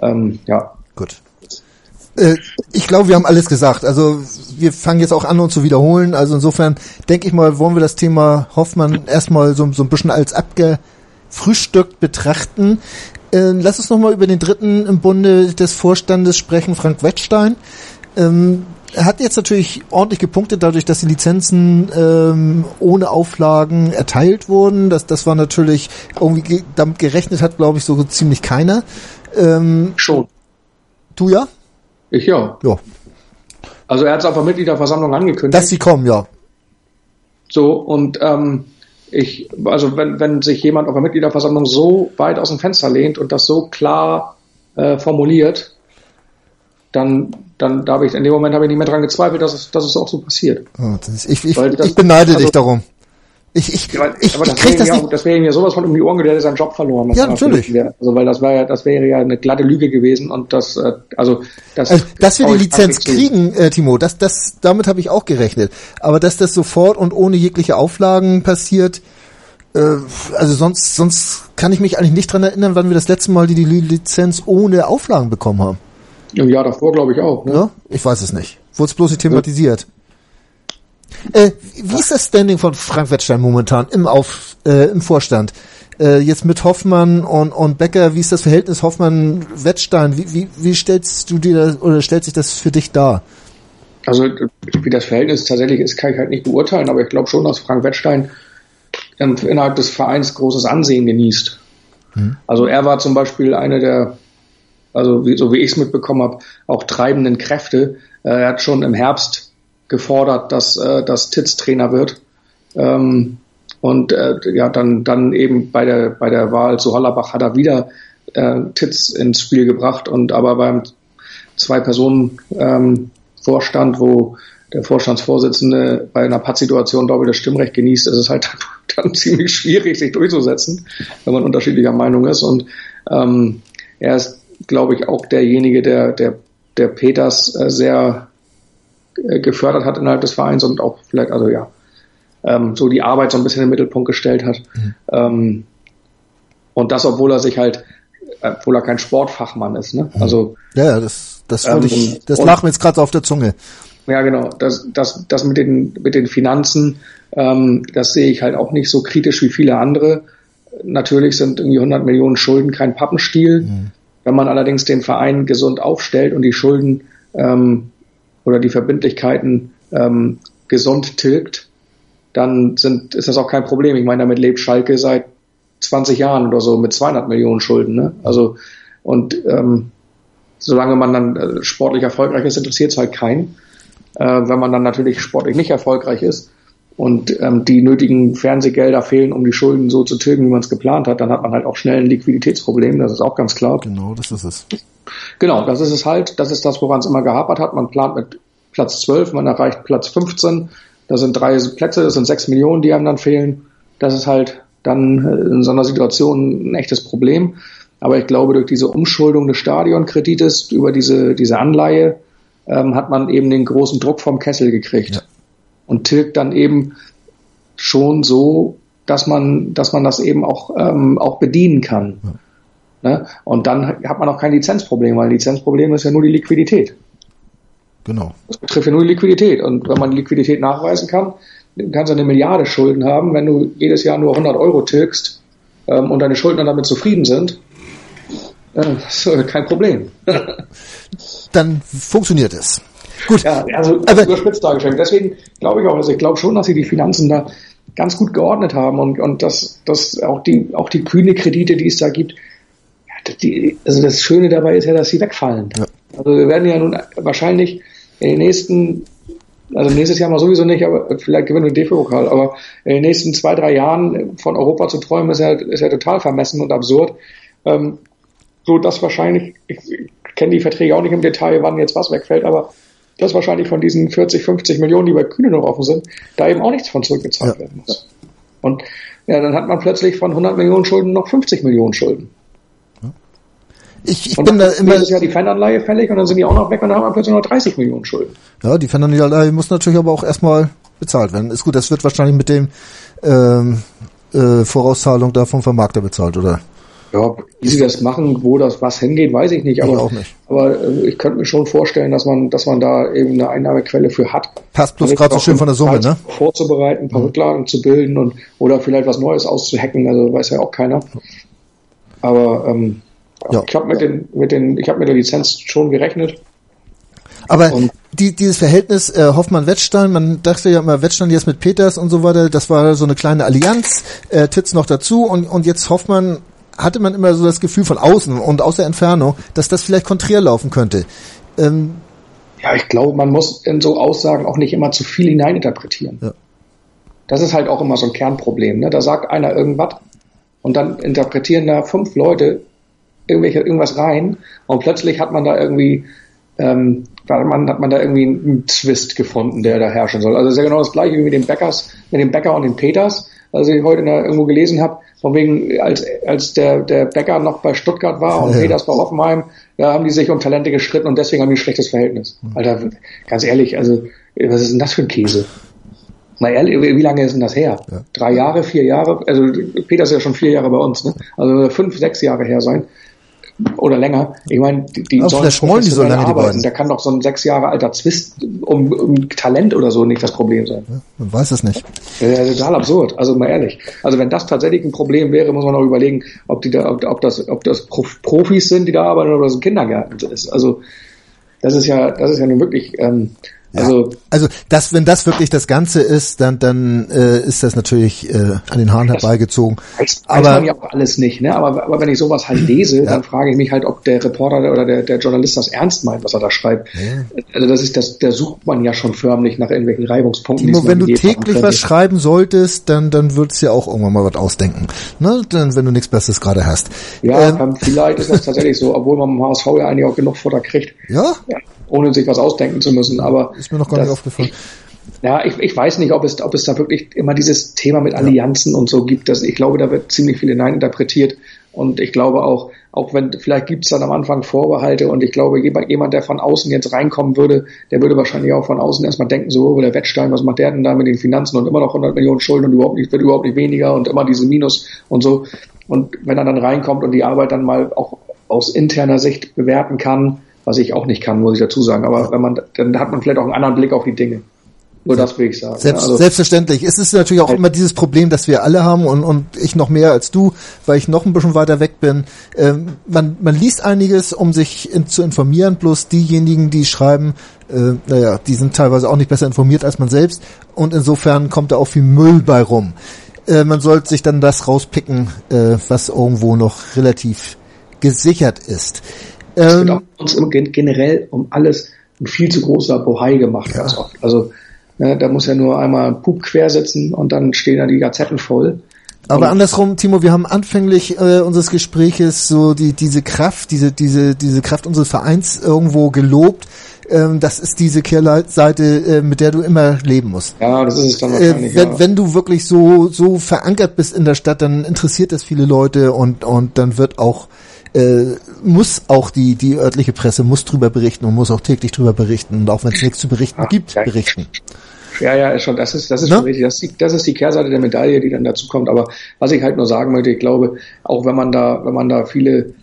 Speaker 3: ähm, ja.
Speaker 2: Gut. Äh, ich glaube, wir haben alles gesagt. Also wir fangen jetzt auch an, uns zu wiederholen. Also insofern denke ich mal, wollen wir das Thema Hoffmann erstmal so, so ein bisschen als abgefrühstückt betrachten. Äh, lass uns nochmal über den dritten im Bunde des Vorstandes sprechen, Frank Wettstein. Ähm, er hat jetzt natürlich ordentlich gepunktet, dadurch, dass die Lizenzen ähm, ohne Auflagen erteilt wurden. Das, das war natürlich irgendwie ge damit gerechnet hat, glaube ich, so ziemlich keiner.
Speaker 3: Ähm, Schon.
Speaker 2: Du ja?
Speaker 3: Ich ja. Ja. Also er hat es auf der Mitgliederversammlung angekündigt.
Speaker 2: Dass sie kommen, ja.
Speaker 3: So, und ähm, ich, also wenn, wenn sich jemand auf einer Mitgliederversammlung so weit aus dem Fenster lehnt und das so klar äh, formuliert, dann, dann da habe ich in dem Moment habe ich nicht mehr dran gezweifelt, dass es, dass es auch so passiert.
Speaker 2: Oh, ist, ich, ich, das, ich beneide also, dich darum.
Speaker 3: Ich, ich, ja, ich, aber das, ich wäre das, ja, das wäre mir sowas von um die Ohren der hätte seinen Job verloren.
Speaker 2: Ja, natürlich.
Speaker 3: Also, weil das wäre ja, das wäre ja eine glatte Lüge gewesen und das, äh, also,
Speaker 2: das. Also, dass wir die Lizenz kriegen, äh, Timo, das, das, damit habe ich auch gerechnet. Aber dass das sofort und ohne jegliche Auflagen passiert, äh, also sonst, sonst kann ich mich eigentlich nicht dran erinnern, wann wir das letzte Mal die, die Lizenz ohne Auflagen bekommen haben.
Speaker 3: Im Jahr davor, glaube ich, auch.
Speaker 2: Ne? Ja, ich weiß es nicht. Wurde es bloß nicht thematisiert. Äh, wie ist das Standing von Frank Wettstein momentan im, Auf, äh, im Vorstand? Äh, jetzt mit Hoffmann und, und Becker, wie ist das Verhältnis Hoffmann-Wettstein? Wie, wie, wie stellst du dir das, oder stellt sich das für dich dar?
Speaker 3: Also, wie das Verhältnis tatsächlich ist, kann ich halt nicht beurteilen, aber ich glaube schon, dass Frank Wettstein innerhalb des Vereins großes Ansehen genießt. Hm. Also er war zum Beispiel eine der, also wie, so wie ich es mitbekommen habe, auch treibenden Kräfte. Äh, er hat schon im Herbst gefordert, dass, äh, dass Titz Trainer wird. Ähm, und äh, ja, dann, dann eben bei der, bei der Wahl zu Hollerbach hat er wieder äh, Titz ins Spiel gebracht und aber beim Zwei-Personen-Vorstand, ähm, wo der Vorstandsvorsitzende bei einer Pattsituation doppelte Stimmrecht genießt, ist es halt dann ziemlich schwierig, sich durchzusetzen, wenn man unterschiedlicher Meinung ist. Und ähm, er ist, glaube ich, auch derjenige, der, der, der Peters äh, sehr gefördert hat innerhalb des Vereins und auch vielleicht, also ja, ähm, so die Arbeit so ein bisschen in den Mittelpunkt gestellt hat. Mhm. Ähm, und das, obwohl er sich halt, äh, obwohl er kein Sportfachmann ist. Ne?
Speaker 2: Mhm. Also ja, das, das, ähm, ich, das lag mir jetzt gerade auf der Zunge.
Speaker 3: Ja, genau. Das, das, das mit den mit den Finanzen, ähm, das sehe ich halt auch nicht so kritisch wie viele andere. Natürlich sind irgendwie 100 Millionen Schulden kein Pappenstiel. Mhm. Wenn man allerdings den Verein gesund aufstellt und die Schulden ähm, oder die Verbindlichkeiten ähm, gesund tilgt, dann sind, ist das auch kein Problem. Ich meine, damit lebt Schalke seit 20 Jahren oder so mit 200 Millionen Schulden. Ne? Also und ähm, solange man dann äh, sportlich erfolgreich ist, interessiert es halt keinen. Äh, wenn man dann natürlich sportlich nicht erfolgreich ist und ähm, die nötigen Fernsehgelder fehlen, um die Schulden so zu tilgen, wie man es geplant hat, dann hat man halt auch schnell ein Liquiditätsproblem. Das ist auch ganz klar.
Speaker 2: Genau, das ist es.
Speaker 3: Genau, das ist es halt. Das ist das, woran es immer gehapert hat. Man plant mit Platz 12, man erreicht Platz 15. Das sind drei Plätze, das sind sechs Millionen, die einem dann fehlen. Das ist halt dann äh, in so einer Situation ein echtes Problem. Aber ich glaube, durch diese Umschuldung des Stadionkredites, über diese, diese Anleihe, ähm, hat man eben den großen Druck vom Kessel gekriegt. Ja. Und tilgt dann eben schon so, dass man, dass man das eben auch, ähm, auch bedienen kann. Ja. Ne? Und dann hat man auch kein Lizenzproblem, weil Lizenzproblem ist ja nur die Liquidität.
Speaker 2: Genau.
Speaker 3: Das betrifft ja nur die Liquidität. Und wenn man die Liquidität nachweisen kann, dann kannst du eine Milliarde Schulden haben. Wenn du jedes Jahr nur 100 Euro tilgst ähm, und deine Schuldner damit zufrieden sind, äh, das ist kein Problem.
Speaker 2: dann funktioniert es.
Speaker 3: Gut. Ja, also Aber, überspitzt dargestellt. Deswegen glaube ich auch, also ich glaube schon, dass sie die Finanzen da ganz gut geordnet haben und, und dass, dass auch die, auch die kühne Kredite, die es da gibt, die, also das Schöne dabei ist ja, dass sie wegfallen. Ja. Also wir werden ja nun wahrscheinlich in den nächsten, also nächstes Jahr mal sowieso nicht, aber vielleicht gewinnen wir den DFB-Pokal, aber in den nächsten zwei, drei Jahren von Europa zu träumen, ist ja, ist ja total vermessen und absurd. Ähm, so dass wahrscheinlich, ich, ich kenne die Verträge auch nicht im Detail, wann jetzt was wegfällt, aber dass wahrscheinlich von diesen 40, 50 Millionen, die bei Kühne noch offen sind, da eben auch nichts von zurückgezahlt ja. werden muss. Und ja, dann hat man plötzlich von 100 Millionen Schulden noch 50 Millionen Schulden. Ich, ich und bin da immer. ist ja die Fananleihe fällig und dann sind die auch noch weg und dann haben wir plötzlich noch 30 Millionen Schulden.
Speaker 2: Ja, die Fananleihe muss natürlich aber auch erstmal bezahlt werden. Ist gut, das wird wahrscheinlich mit dem ähm, äh, Vorauszahlung da vom Vermarkter bezahlt, oder?
Speaker 3: Ja, wie sie das machen, wo das was hingeht, weiß ich nicht. Aber, ich auch nicht. aber äh, ich könnte mir schon vorstellen, dass man, dass man da eben eine Einnahmequelle für hat.
Speaker 2: Passt bloß gerade so schön von der Summe, ne?
Speaker 3: Vorzubereiten, ein paar mhm. Rücklagen zu bilden und oder vielleicht was Neues auszuhacken, also weiß ja auch keiner. Aber ähm, ja. Ich habe mit den, mit den, ich habe mit der Lizenz schon gerechnet.
Speaker 2: Aber die, dieses Verhältnis äh, Hoffmann-Wettstein, man dachte ja immer Wettstein jetzt mit Peters und so weiter, das war so eine kleine Allianz, äh, Titz noch dazu und, und jetzt Hoffmann hatte man immer so das Gefühl von außen und aus der Entfernung, dass das vielleicht konträr laufen könnte. Ähm,
Speaker 3: ja, ich glaube, man muss in so Aussagen auch nicht immer zu viel hineininterpretieren. Ja. Das ist halt auch immer so ein Kernproblem. Ne? Da sagt einer irgendwas und dann interpretieren da fünf Leute irgendwelche, irgendwas rein und plötzlich hat man da irgendwie ähm, hat man, hat man da irgendwie einen Twist gefunden, der da herrschen soll. Also ja genau das gleiche wie mit den Bäckers, mit dem Bäcker und den Peters, also ich heute da irgendwo gelesen habe, von wegen, als, als der, der Bäcker noch bei Stuttgart war und ja. Peters bei Hoffenheim, da haben die sich um Talente geschritten und deswegen haben die ein schlechtes Verhältnis. Alter, ganz ehrlich, also was ist denn das für ein Käse? Mal ehrlich, wie lange ist denn das her? Ja. Drei Jahre, vier Jahre? Also Peter ist ja schon vier Jahre bei uns, ne? Also fünf, sechs Jahre her sein oder länger. Ich meine, die, die
Speaker 2: sollen die so lange arbeiten.
Speaker 3: Da kann doch so ein sechs Jahre alter Zwist um, um Talent oder so nicht das Problem sein. Ja,
Speaker 2: man weiß es nicht.
Speaker 3: Ja, total absurd. Also mal ehrlich. Also wenn das tatsächlich ein Problem wäre, muss man auch überlegen, ob die da, ob, ob das, ob das Profis sind, die da arbeiten oder das ein Kindergarten ist. Also das ist ja, das ist ja nun wirklich ähm,
Speaker 2: also, also das, wenn das wirklich das Ganze ist, dann, dann äh, ist das natürlich äh, an den Haaren herbeigezogen.
Speaker 3: Weiß, aber weiß man ja auch alles nicht, ne? Aber, aber wenn ich sowas halt lese, ja. dann frage ich mich halt, ob der Reporter oder der, der Journalist das ernst meint, was er da schreibt. Ja. Also das ist das, da sucht man ja schon förmlich nach irgendwelchen Reibungspunkten.
Speaker 2: Timo, wenn du täglich was schreiben solltest, dann, dann würdest du ja auch irgendwann mal was ausdenken. Ne? Dann, wenn du nichts Besseres gerade hast.
Speaker 3: Ja, ähm, vielleicht ist das tatsächlich so, obwohl man im HSV ja eigentlich auch genug Futter kriegt.
Speaker 2: Ja? ja
Speaker 3: ohne sich was ausdenken zu müssen. Aber
Speaker 2: ist mir noch gar das, nicht aufgefallen.
Speaker 3: Ja, ich, ich weiß nicht, ob es, ob es da wirklich immer dieses Thema mit Allianzen ja. und so gibt. Dass ich glaube, da wird ziemlich viel hineininterpretiert. Und ich glaube auch, auch wenn, vielleicht gibt es dann am Anfang Vorbehalte und ich glaube, jemand, der von außen jetzt reinkommen würde, der würde wahrscheinlich auch von außen erstmal denken, so, der Wettstein, was macht der denn da mit den Finanzen und immer noch 100 Millionen Schulden und überhaupt nicht, wird überhaupt nicht weniger und immer diese Minus und so. Und wenn er dann reinkommt und die Arbeit dann mal auch aus interner Sicht bewerten kann, was ich auch nicht kann, muss ich dazu sagen. Aber wenn man, dann hat man vielleicht auch einen anderen Blick auf die Dinge. Nur das will ich sagen.
Speaker 2: Selbst, also, selbstverständlich. Es ist natürlich auch immer dieses Problem, das wir alle haben und, und ich noch mehr als du, weil ich noch ein bisschen weiter weg bin. Ähm, man, man liest einiges, um sich in, zu informieren, bloß diejenigen, die schreiben, äh, naja, die sind teilweise auch nicht besser informiert als man selbst und insofern kommt da auch viel Müll bei rum. Äh, man sollte sich dann das rauspicken, äh, was irgendwo noch relativ gesichert ist.
Speaker 3: Es wird ähm, auch uns generell um alles ein viel zu großer Bohai gemacht, ja. ganz oft. Also ne, da muss ja nur einmal ein Pup quer sitzen und dann stehen da die Gazetten voll.
Speaker 2: Aber andersrum, Timo, wir haben anfänglich äh, unseres Gespräches so die diese Kraft, diese diese diese Kraft unseres Vereins irgendwo gelobt. Ähm, das ist diese Kehrseite, äh, mit der du immer leben musst.
Speaker 3: Ja, das ist es dann äh, wahrscheinlich.
Speaker 2: Äh, wenn, ja. wenn du wirklich so so verankert bist in der Stadt, dann interessiert das viele Leute und und dann wird auch äh, muss auch die, die örtliche Presse muss drüber berichten und muss auch täglich drüber berichten und auch wenn es nichts zu berichten Ach, gibt, ja. berichten.
Speaker 3: Ja, ja, schon, das ist, das ist ne? schon richtig. Das ist, die, das ist die Kehrseite der Medaille, die dann dazu kommt. Aber was ich halt nur sagen möchte, ich glaube, auch wenn man da, wenn man da viele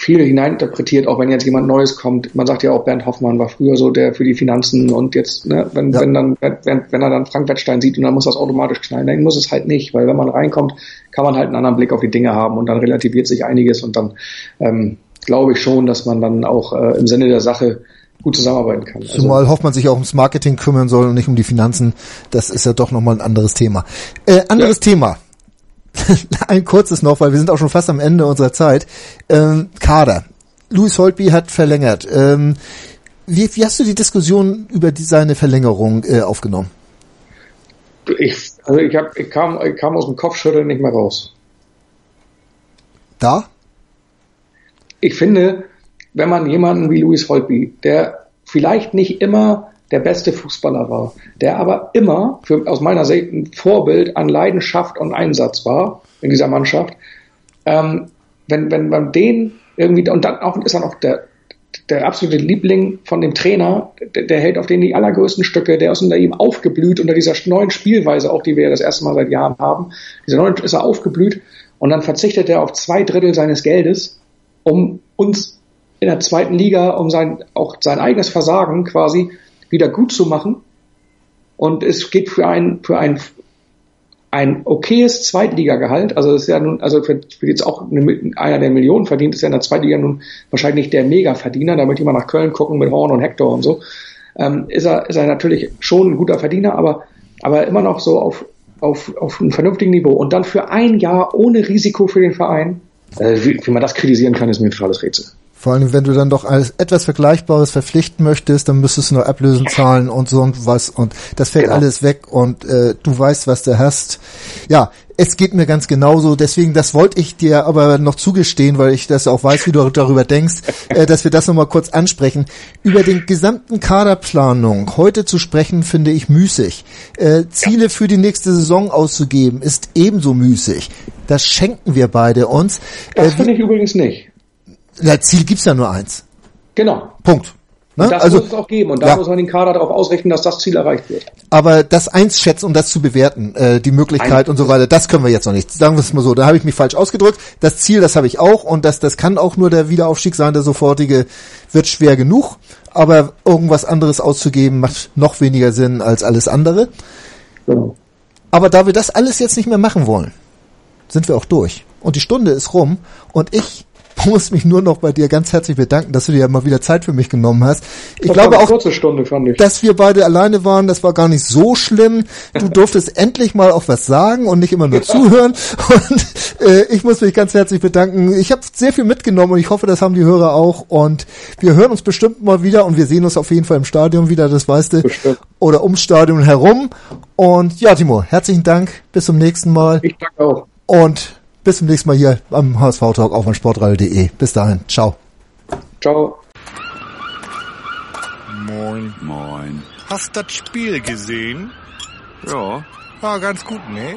Speaker 3: viel hineininterpretiert, auch wenn jetzt jemand Neues kommt. Man sagt ja auch, Bernd Hoffmann war früher so der für die Finanzen und jetzt, ne, wenn, ja. wenn dann, wenn, wenn er dann Frank Wettstein sieht und dann muss das automatisch knallen, dann muss es halt nicht, weil wenn man reinkommt, kann man halt einen anderen Blick auf die Dinge haben und dann relativiert sich einiges und dann ähm, glaube ich schon, dass man dann auch äh, im Sinne der Sache gut zusammenarbeiten kann.
Speaker 2: Also Zumal also, Hoffmann sich auch ums Marketing kümmern soll und nicht um die Finanzen. Das ist ja doch nochmal ein anderes Thema. Äh, anderes ja. Thema. ein kurzes noch, weil wir sind auch schon fast am Ende unserer Zeit. Ähm, Kader. Louis Holtby hat verlängert. Ähm, wie, wie hast du die Diskussion über die, seine Verlängerung äh, aufgenommen?
Speaker 3: Ich, also ich, hab, ich, kam, ich kam aus dem Kopfschütteln nicht mehr raus.
Speaker 2: Da?
Speaker 3: Ich finde, wenn man jemanden wie Louis Holtby, der vielleicht nicht immer der beste Fußballer war, der aber immer für, aus meiner Sicht ein Vorbild an Leidenschaft und Einsatz war in dieser Mannschaft. Ähm, wenn, wenn man den irgendwie, und dann auch ist er noch der, der absolute Liebling von dem Trainer, der, der hält auf den die allergrößten Stücke, der ist unter ihm aufgeblüht, unter dieser neuen Spielweise, auch die wir ja das erste Mal seit Jahren haben. Dieser neuen ist er aufgeblüht und dann verzichtet er auf zwei Drittel seines Geldes, um uns in der zweiten Liga, um sein, auch sein eigenes Versagen quasi wieder gut zu machen. Und es geht für ein, für ein, ein okayes Zweitligagehalt, also das ist ja nun, also für, jetzt auch eine, einer der Millionen verdient, ist ja in der Zweitliga nun wahrscheinlich der Mega-Verdiener, damit die mal nach Köln gucken mit Horn und Hector und so, ähm, ist er, ist er natürlich schon ein guter Verdiener, aber, aber immer noch so auf, auf, auf einem vernünftigen Niveau. Und dann für ein Jahr ohne Risiko für den Verein, äh, wie, wie man das kritisieren kann, ist mir ein totales Rätsel.
Speaker 2: Vor allem, wenn du dann doch alles etwas Vergleichbares verpflichten möchtest, dann müsstest du nur Ablösen zahlen und so und was und das fällt
Speaker 3: Genau.
Speaker 2: alles weg und äh, du weißt, was du hast. Ja, es geht mir ganz genauso. Deswegen, das wollte ich dir aber noch zugestehen, weil ich das auch weiß, wie du darüber denkst, äh, dass wir das nochmal kurz ansprechen. Über den gesamten Kaderplanung heute zu sprechen, finde ich müßig. Äh, Ziele für die nächste Saison auszugeben, ist ebenso müßig. Das schenken wir beide uns.
Speaker 3: Das
Speaker 2: Äh,
Speaker 3: finde ich übrigens nicht.
Speaker 2: Na, Ziel gibt's ja nur eins.
Speaker 3: Genau.
Speaker 2: Punkt. Ne?
Speaker 3: Und das
Speaker 2: Also,
Speaker 3: muss es auch geben. Und da
Speaker 2: ja.
Speaker 3: muss man den Kader darauf ausrichten, dass das Ziel erreicht wird.
Speaker 2: aber das einschätzen, um das zu bewerten, äh, die Möglichkeit
Speaker 3: Ein-
Speaker 2: und so weiter, das können wir jetzt noch nicht. Sagen wir es mal so, da habe ich mich falsch ausgedrückt. Das Ziel, das habe ich auch und das, das kann auch nur der Wiederaufstieg sein, der sofortige wird schwer genug. Aber irgendwas anderes auszugeben macht noch weniger Sinn als alles andere.
Speaker 3: Genau.
Speaker 2: Aber da wir das alles jetzt nicht mehr machen wollen, sind wir auch durch. Und die Stunde ist rum und ich muss mich nur noch bei dir ganz herzlich bedanken, dass du dir mal wieder Zeit für mich genommen hast. Ich
Speaker 3: Das
Speaker 2: glaube auch,
Speaker 3: kurze Stunde, fand ich.
Speaker 2: dass wir beide alleine waren, das war gar nicht so schlimm. Du durftest endlich mal auch was sagen und nicht immer nur zuhören. Und äh, ich muss mich ganz herzlich bedanken. Ich habe sehr viel mitgenommen und ich hoffe, das haben die Hörer auch. Und wir hören uns bestimmt mal wieder und wir sehen uns auf jeden Fall im Stadion wieder, das weißt du.
Speaker 3: Bestimmt.
Speaker 2: Oder ums Stadion herum. Und ja, Timo, herzlichen Dank. Bis zum nächsten Mal.
Speaker 3: Ich danke auch.
Speaker 2: Und bis zum nächsten Mal hier am HSV Talk auf Sportradio.de. Bis dahin. Ciao.
Speaker 3: Ciao.
Speaker 5: Moin.
Speaker 6: Moin.
Speaker 5: Hast das Spiel gesehen?
Speaker 6: Ja.
Speaker 5: War ganz gut, ne?